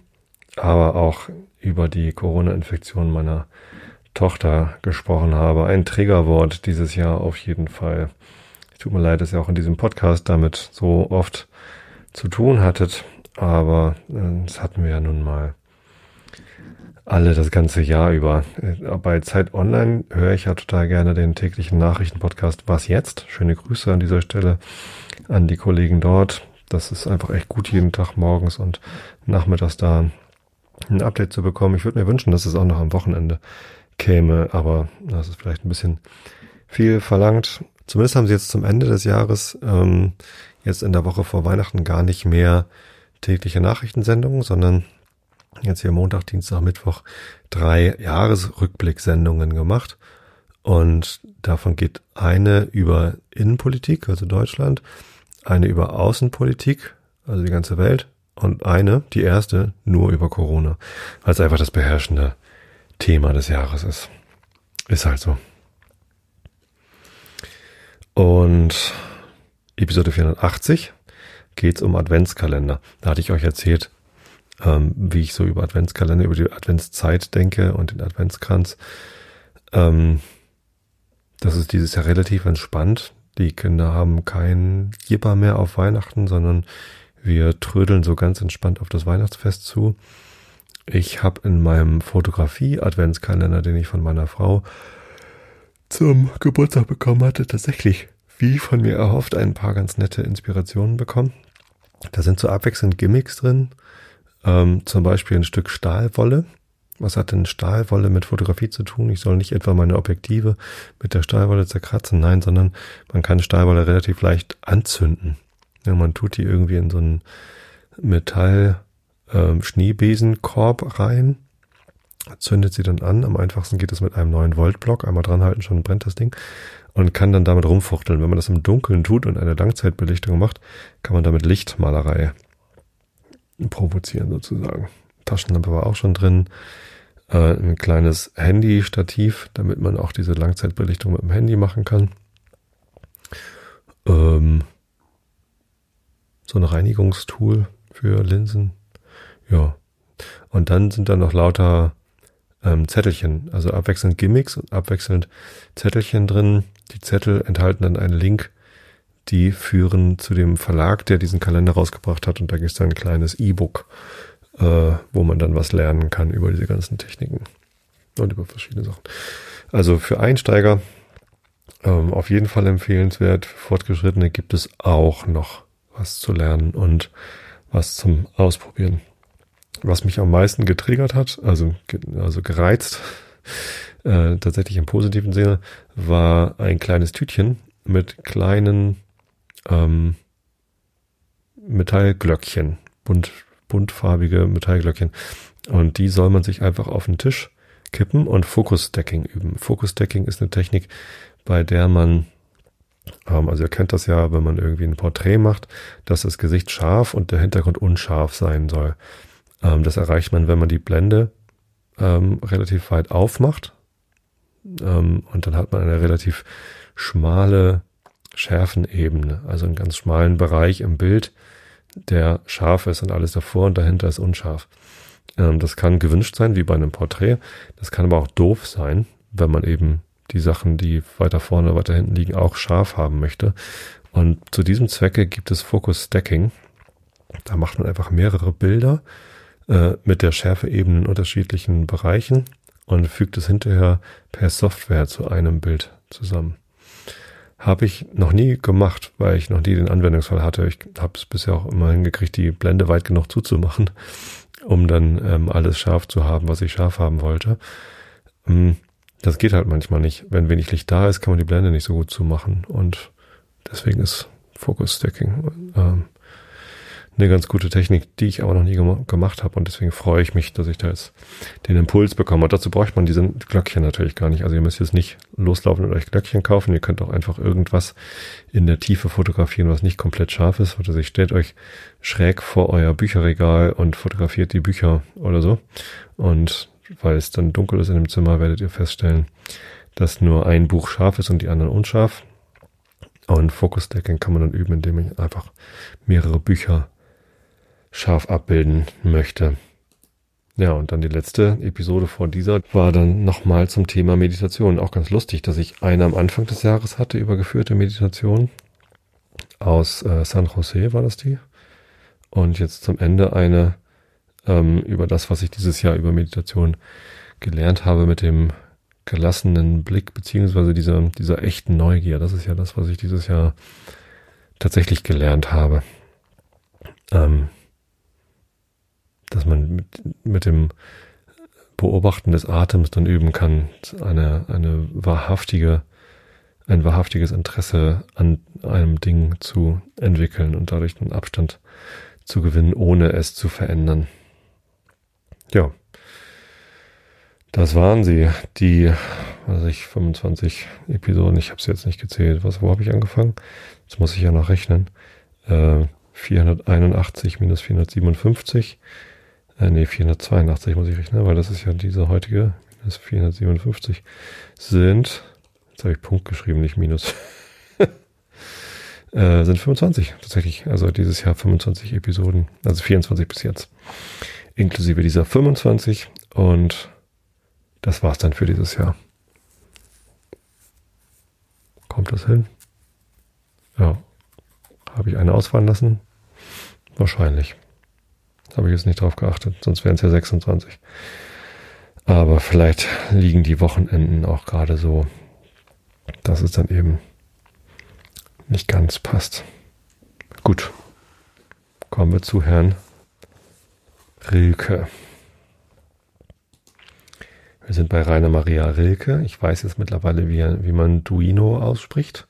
Speaker 1: aber auch über die Corona-Infektion meiner Tochter gesprochen habe. Ein Triggerwort dieses Jahr auf jeden Fall. Tut mir leid, dass ihr auch in diesem Podcast damit so oft zu tun hattet, aber äh, das hatten wir ja nun mal alle das ganze Jahr über. Äh, bei Zeit Online höre ich ja total gerne den täglichen Nachrichtenpodcast Was jetzt? Schöne Grüße an dieser Stelle an die Kollegen dort. Das ist einfach echt gut, jeden Tag morgens und nachmittags da ein Update zu bekommen. Ich würde mir wünschen, dass es auch noch am Wochenende käme, aber das ist vielleicht ein bisschen viel verlangt. Zumindest haben sie jetzt zum Ende des Jahres, ähm, jetzt in der Woche vor Weihnachten, gar nicht mehr tägliche Nachrichtensendungen, sondern jetzt hier Montag, Dienstag, Mittwoch drei Jahresrückblicksendungen gemacht. Und davon geht eine über Innenpolitik, also Deutschland, eine über Außenpolitik, also die ganze Welt, und eine, die erste, nur über Corona, weil es einfach das beherrschende Thema des Jahres ist. Ist halt so. Und Episode 480 geht's um Adventskalender. Da hatte ich euch erzählt, ähm, wie ich so über Adventskalender, über die Adventszeit denke und den Adventskranz. Ähm, das ist dieses Jahr relativ entspannt. Die Kinder haben kein Jipper mehr auf Weihnachten, sondern wir trödeln so ganz entspannt auf das Weihnachtsfest zu. Ich habe in meinem Fotografie-Adventskalender, den ich von meiner Frau zum Geburtstag bekommen hatte, tatsächlich, wie von mir erhofft, ein paar ganz nette Inspirationen bekommen. Da sind so abwechselnd Gimmicks drin. Ähm, zum Beispiel ein Stück Stahlwolle. Was hat denn Stahlwolle mit Fotografie zu tun? Ich soll nicht etwa meine Objektive mit der Stahlwolle zerkratzen, nein, sondern man kann Stahlwolle relativ leicht anzünden. Ja, man tut die irgendwie in so einen Metall ähm, rein, zündet sie dann an. Am einfachsten geht es mit einem neuen Voltblock. Einmal dranhalten, schon brennt das Ding. Und kann dann damit rumfuchteln. Wenn man das im Dunkeln tut und eine Langzeitbelichtung macht, kann man damit Lichtmalerei provozieren sozusagen. Taschenlampe war auch schon drin. Äh, ein kleines Handy-Stativ, damit man auch diese Langzeitbelichtung mit dem Handy machen kann. Ähm, so ein Reinigungstool für Linsen. Ja. Und dann sind da noch lauter ähm, Zettelchen, also abwechselnd Gimmicks und abwechselnd Zettelchen drin. Die Zettel enthalten dann einen Link die führen zu dem Verlag, der diesen Kalender rausgebracht hat. Und da gibt es dann ein kleines E-Book, äh, wo man dann was lernen kann über diese ganzen Techniken und über verschiedene Sachen. Also für Einsteiger ähm, auf jeden Fall empfehlenswert. Für Fortgeschrittene gibt es auch noch was zu lernen und was zum Ausprobieren. Was mich am meisten getriggert hat, also, also gereizt, äh, tatsächlich im positiven Sinne, war ein kleines Tütchen mit kleinen ähm, Metallglöckchen, bunt, buntfarbige Metallglöckchen. Und die soll man sich einfach auf den Tisch kippen und Focus-Stacking üben. Focus-Stacking ist eine Technik, bei der man, ähm, also ihr kennt das ja, wenn man irgendwie ein Porträt macht, dass das Gesicht scharf und der Hintergrund unscharf sein soll. Ähm, das erreicht man, wenn man die Blende ähm, relativ weit aufmacht. Ähm, und dann hat man eine relativ schmale Schärfenebene, also einen ganz schmalen Bereich im Bild, der scharf ist und alles davor und dahinter ist unscharf. Ähm, das kann gewünscht sein, wie bei einem Porträt. Das kann aber auch doof sein, wenn man eben die Sachen, die weiter vorne, weiter hinten liegen, auch scharf haben möchte. Und zu diesem Zwecke gibt es Focus Stacking. Da macht man einfach mehrere Bilder äh, mit der Schärfeebene in unterschiedlichen Bereichen und fügt es hinterher per Software zu einem Bild zusammen. Habe ich noch nie gemacht, weil ich noch nie den Anwendungsfall hatte. Ich habe es bisher auch immer hingekriegt, die Blende weit genug zuzumachen, um dann ähm, alles scharf zu haben, was ich scharf haben wollte. Ähm, das geht halt manchmal nicht. Wenn wenig Licht da ist, kann man die Blende nicht so gut zumachen. Und deswegen ist Focus Stacking ähm, eine ganz gute Technik, die ich aber noch nie gem gemacht habe und deswegen freue ich mich, dass ich da jetzt den Impuls bekomme. Und dazu braucht man diese Glöckchen natürlich gar nicht. Also ihr müsst jetzt nicht loslaufen und euch Glöckchen kaufen. Ihr könnt auch einfach irgendwas in der Tiefe fotografieren, was nicht komplett scharf ist. Oder ihr stellt euch schräg vor euer Bücherregal und fotografiert die Bücher oder so. Und weil es dann dunkel ist in dem Zimmer, werdet ihr feststellen, dass nur ein Buch scharf ist und die anderen unscharf. Und Focus Stacking kann man dann üben, indem ich einfach mehrere Bücher scharf abbilden möchte. Ja, und dann die letzte Episode vor dieser war dann nochmal zum Thema Meditation. Auch ganz lustig, dass ich eine am Anfang des Jahres hatte über geführte Meditation. Aus äh, San Jose war das die. Und jetzt zum Ende eine ähm, über das, was ich dieses Jahr über Meditation gelernt habe mit dem gelassenen Blick, beziehungsweise dieser, dieser echten Neugier. Das ist ja das, was ich dieses Jahr tatsächlich gelernt habe. Ähm, mit, dem Beobachten des Atems dann üben kann, eine, eine wahrhaftige, ein wahrhaftiges Interesse an einem Ding zu entwickeln und dadurch einen Abstand zu gewinnen, ohne es zu verändern. Ja. Das waren sie, die, was ich, 25 Episoden, ich habe es jetzt nicht gezählt. Was, wo habe ich angefangen? Jetzt muss ich ja noch rechnen. Äh, 481 minus 457 äh, nee, 482 muss ich rechnen, weil das ist ja diese heutige, minus 457 sind, jetzt habe ich Punkt geschrieben, nicht Minus, äh, sind 25 tatsächlich. Also dieses Jahr 25 Episoden, also 24 bis jetzt. Inklusive dieser 25 und das war's dann für dieses Jahr. Kommt das hin? Ja. Habe ich eine ausfallen lassen? Wahrscheinlich. Habe ich jetzt nicht drauf geachtet, sonst wären es ja 26. Aber vielleicht liegen die Wochenenden auch gerade so, dass es dann eben nicht ganz passt. Gut. Kommen wir zu Herrn Rilke. Wir sind bei Rainer Maria Rilke. Ich weiß jetzt mittlerweile, wie, wie man Duino ausspricht.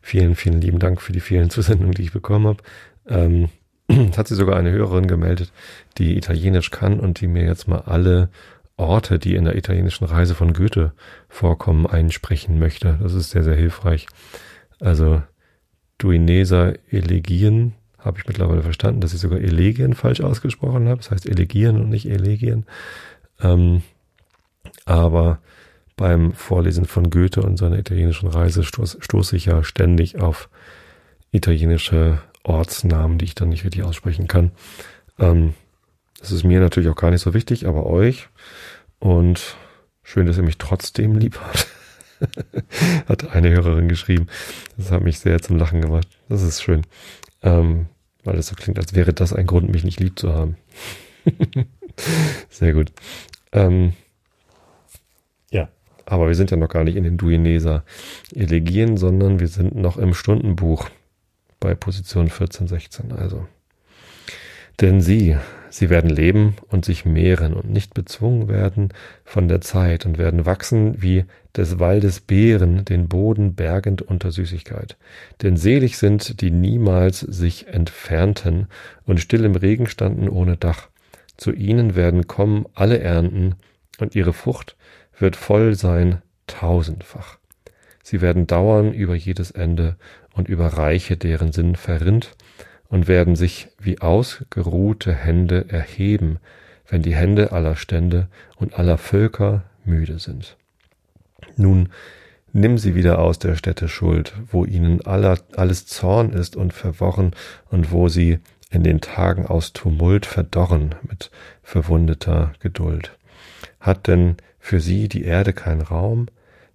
Speaker 1: Vielen, vielen lieben Dank für die vielen Zusendungen, die ich bekommen habe. Ähm, hat sie sogar eine Hörerin gemeldet, die Italienisch kann und die mir jetzt mal alle Orte, die in der italienischen Reise von Goethe vorkommen, einsprechen möchte. Das ist sehr, sehr hilfreich. Also Duineser Elegien habe ich mittlerweile verstanden, dass ich sogar Elegien falsch ausgesprochen habe. Das heißt Elegien und nicht Elegien. Ähm, aber beim Vorlesen von Goethe und seiner italienischen Reise stoße stoß ich ja ständig auf italienische Ortsnamen, die ich dann nicht richtig aussprechen kann. Ähm, das ist mir natürlich auch gar nicht so wichtig, aber euch. Und schön, dass ihr mich trotzdem lieb habt. hat eine Hörerin geschrieben. Das hat mich sehr zum Lachen gemacht. Das ist schön. Ähm, weil es so klingt, als wäre das ein Grund, mich nicht lieb zu haben. sehr gut. Ähm, ja, aber wir sind ja noch gar nicht in den Duineser Elegien, sondern wir sind noch im Stundenbuch bei Position 14, 16 also. Denn sie, sie werden leben und sich mehren und nicht bezwungen werden von der Zeit und werden wachsen wie des Waldes Beeren, den Boden bergend unter Süßigkeit. Denn selig sind, die niemals sich entfernten und still im Regen standen ohne Dach. Zu ihnen werden kommen alle Ernten und ihre Frucht wird voll sein tausendfach. Sie werden dauern über jedes Ende und über Reiche, deren Sinn verrinnt und werden sich wie ausgeruhte Hände erheben, wenn die Hände aller Stände und aller Völker müde sind. Nun nimm sie wieder aus der Stätte Schuld, wo ihnen aller, alles Zorn ist und verworren und wo sie in den Tagen aus Tumult verdorren mit verwundeter Geduld. Hat denn für sie die Erde kein Raum?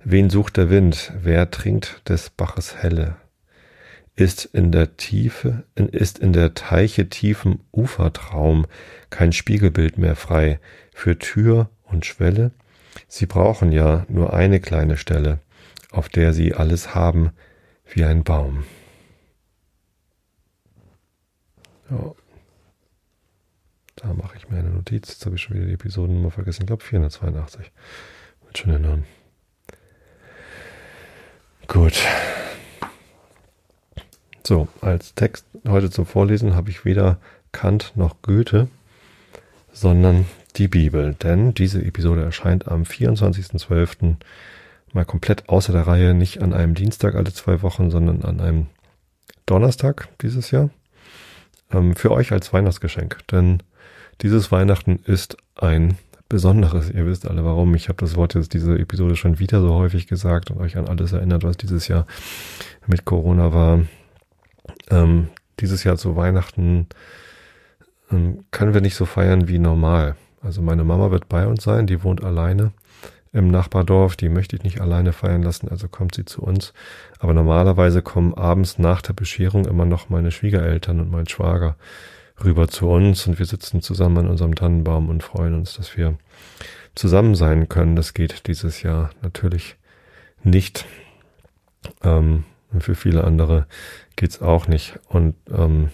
Speaker 1: Wen sucht der Wind? Wer trinkt des Baches Helle? Ist in der Tiefe, ist in der Teiche tiefem Ufertraum kein Spiegelbild mehr frei für Tür und Schwelle? Sie brauchen ja nur eine kleine Stelle, auf der sie alles haben wie ein Baum. Ja. Da mache ich mir eine Notiz. Jetzt habe ich schon wieder die Episodennummer vergessen. Ich glaube 482. Wird schon erinnern. Gut. So, als Text heute zum Vorlesen habe ich weder Kant noch Goethe, sondern die Bibel. Denn diese Episode erscheint am 24.12. mal komplett außer der Reihe, nicht an einem Dienstag alle zwei Wochen, sondern an einem Donnerstag dieses Jahr. Ähm, für euch als Weihnachtsgeschenk. Denn dieses Weihnachten ist ein Besonderes. Ihr wisst alle warum. Ich habe das Wort jetzt diese Episode schon wieder so häufig gesagt und euch an alles erinnert, was dieses Jahr mit Corona war. Ähm, dieses Jahr zu Weihnachten ähm, können wir nicht so feiern wie normal. Also meine Mama wird bei uns sein, die wohnt alleine im Nachbardorf, die möchte ich nicht alleine feiern lassen, also kommt sie zu uns. Aber normalerweise kommen abends nach der Bescherung immer noch meine Schwiegereltern und mein Schwager rüber zu uns und wir sitzen zusammen an unserem Tannenbaum und freuen uns, dass wir zusammen sein können. Das geht dieses Jahr natürlich nicht. Ähm, für viele andere geht's auch nicht. Und ähm,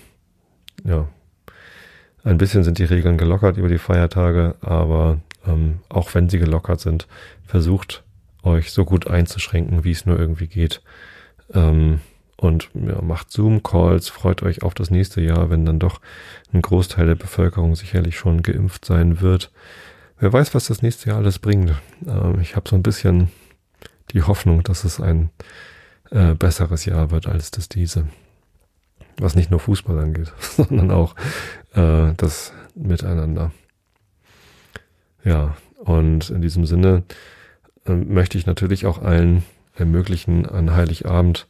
Speaker 1: ja, ein bisschen sind die Regeln gelockert über die Feiertage, aber ähm, auch wenn sie gelockert sind, versucht euch so gut einzuschränken, wie es nur irgendwie geht. Ähm, und ja, macht Zoom-Calls, freut euch auf das nächste Jahr, wenn dann doch ein Großteil der Bevölkerung sicherlich schon geimpft sein wird. Wer weiß, was das nächste Jahr alles bringt. Ähm, ich habe so ein bisschen die Hoffnung, dass es ein äh, besseres Jahr wird als das diese. Was nicht nur Fußball angeht, sondern auch äh, das Miteinander. Ja, und in diesem Sinne äh, möchte ich natürlich auch allen ermöglichen, an Heiligabend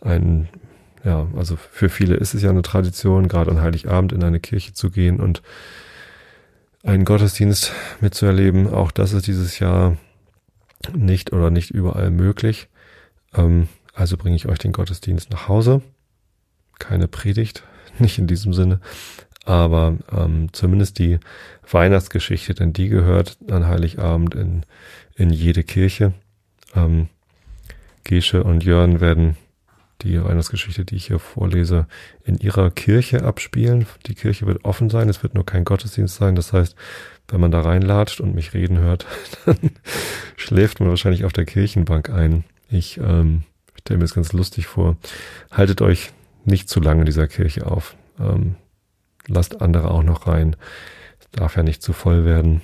Speaker 1: ein, ja, also für viele ist es ja eine Tradition, gerade an Heiligabend in eine Kirche zu gehen und einen Gottesdienst mitzuerleben. Auch das ist dieses Jahr nicht oder nicht überall möglich. Ähm, also bringe ich euch den Gottesdienst nach Hause. Keine Predigt, nicht in diesem Sinne, aber ähm, zumindest die Weihnachtsgeschichte, denn die gehört an Heiligabend in, in jede Kirche. Ähm, Gesche und Jörn werden die Weihnachtsgeschichte, die ich hier vorlese, in ihrer Kirche abspielen. Die Kirche wird offen sein, es wird nur kein Gottesdienst sein. Das heißt, wenn man da reinlatscht und mich reden hört, dann schläft man wahrscheinlich auf der Kirchenbank ein. Ich ähm, stelle mir das ganz lustig vor. Haltet euch nicht zu lange in dieser Kirche auf. Ähm, lasst andere auch noch rein. Es darf ja nicht zu voll werden.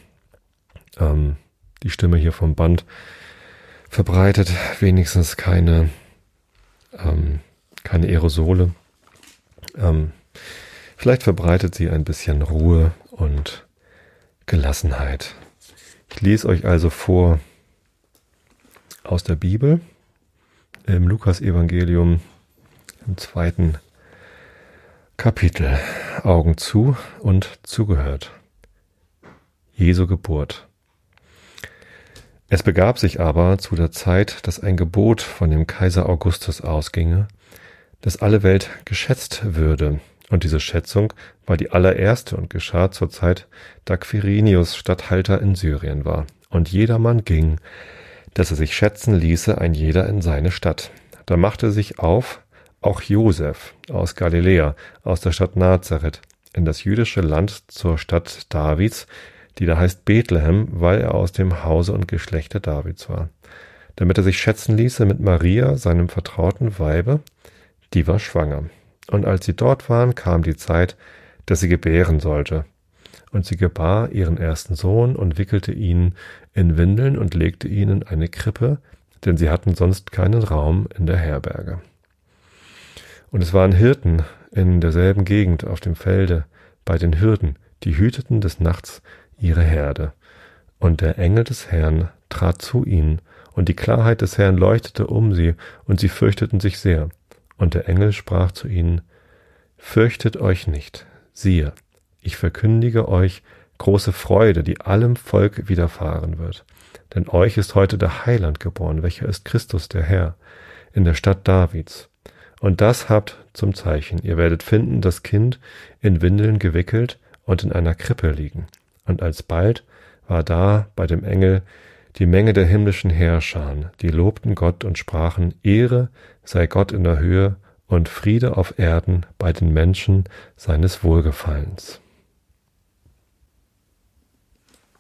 Speaker 1: Ähm, die Stimme hier vom Band verbreitet wenigstens keine ähm, keine Aerosole. Ähm, vielleicht verbreitet sie ein bisschen Ruhe und Gelassenheit. Ich lese euch also vor aus der Bibel im Lukas-Evangelium im zweiten Kapitel. Augen zu und zugehört. Jesu Geburt. Es begab sich aber zu der Zeit, dass ein Gebot von dem Kaiser Augustus ausginge, dass alle Welt geschätzt würde. Und diese Schätzung war die allererste und geschah zur Zeit, da Quirinius Statthalter in Syrien war. Und jedermann ging, dass er sich schätzen ließe, ein jeder in seine Stadt. Da machte sich auf auch Josef aus Galiläa, aus der Stadt Nazareth, in das jüdische Land zur Stadt Davids, die da heißt Bethlehem, weil er aus dem Hause und Geschlechte Davids war, damit er sich schätzen ließe mit Maria, seinem vertrauten Weibe, die war schwanger. Und als sie dort waren, kam die Zeit, dass sie gebären sollte. Und sie gebar ihren ersten Sohn und wickelte ihn in Windeln und legte ihn in eine Krippe, denn sie hatten sonst keinen Raum in der Herberge. Und es waren Hirten in derselben Gegend auf dem Felde bei den Hürden, die hüteten des Nachts ihre Herde. Und der Engel des Herrn trat zu ihnen, und die Klarheit des Herrn leuchtete um sie, und sie fürchteten sich sehr. Und der Engel sprach zu ihnen, Fürchtet euch nicht, siehe, ich verkündige euch große Freude, die allem Volk widerfahren wird. Denn euch ist heute der Heiland geboren, welcher ist Christus der Herr, in der Stadt Davids. Und das habt zum Zeichen. Ihr werdet finden, das Kind in Windeln gewickelt und in einer Krippe liegen. Und alsbald war da bei dem Engel die Menge der himmlischen Herrscher, die lobten Gott und sprachen, Ehre sei Gott in der Höhe und Friede auf Erden bei den Menschen seines Wohlgefallens.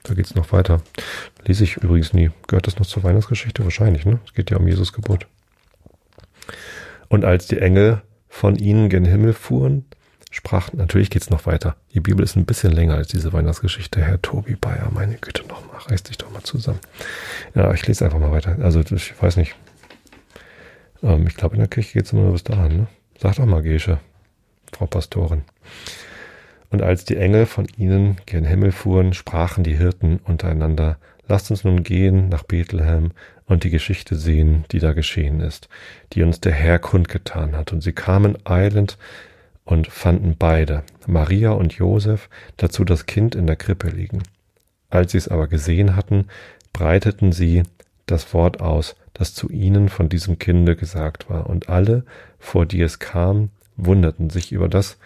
Speaker 1: Da geht's noch weiter. Lese ich übrigens nie. Gehört das noch zur Weihnachtsgeschichte? Wahrscheinlich, ne? Es geht ja um Jesus Geburt. Und als die Engel von ihnen gen Himmel fuhren, sprachen, natürlich geht's noch weiter. Die Bibel ist ein bisschen länger als diese Weihnachtsgeschichte. Herr Tobi Bayer, meine Güte, nochmal, reiß dich doch mal zusammen. Ja, ich lese einfach mal weiter. Also, ich weiß nicht. Ähm, ich glaube, in der Kirche geht's immer nur bis dahin, ne? Sag doch mal, Gesche, Frau Pastorin. Und als die Engel von ihnen gen Himmel fuhren, sprachen die Hirten untereinander, lasst uns nun gehen nach Bethlehem und die Geschichte sehen, die da geschehen ist, die uns der Herr kundgetan hat. Und sie kamen eilend und fanden beide, Maria und Josef, dazu das Kind in der Krippe liegen. Als sie es aber gesehen hatten, breiteten sie das Wort aus, das zu ihnen von diesem Kinde gesagt war, und alle, vor die es kam, wunderten sich über das,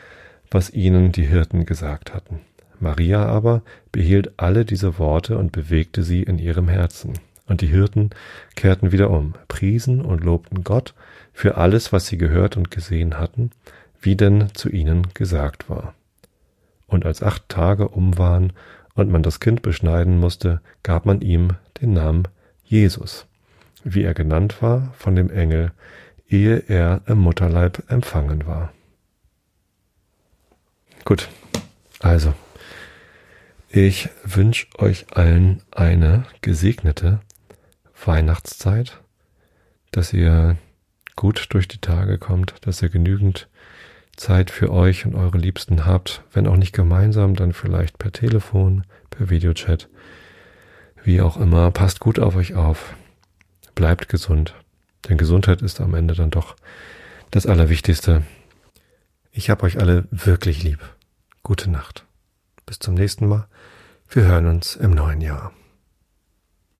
Speaker 1: was ihnen die Hirten gesagt hatten. Maria aber behielt alle diese Worte und bewegte sie in ihrem Herzen. Und die Hirten kehrten wieder um, priesen und lobten Gott für alles, was sie gehört und gesehen hatten, wie denn zu ihnen gesagt war. Und als acht Tage um waren und man das Kind beschneiden musste, gab man ihm den Namen Jesus, wie er genannt war von dem Engel, ehe er im Mutterleib empfangen war. Gut, also, ich wünsche euch allen eine gesegnete Weihnachtszeit, dass ihr gut durch die Tage kommt, dass ihr genügend Zeit für euch und eure Liebsten habt, wenn auch nicht gemeinsam, dann vielleicht per Telefon, per Videochat, wie auch immer. Passt gut auf euch auf, bleibt gesund, denn Gesundheit ist am Ende dann doch das Allerwichtigste. Ich hab euch alle wirklich lieb gute Nacht. Bis zum nächsten Mal. Wir hören uns im neuen Jahr.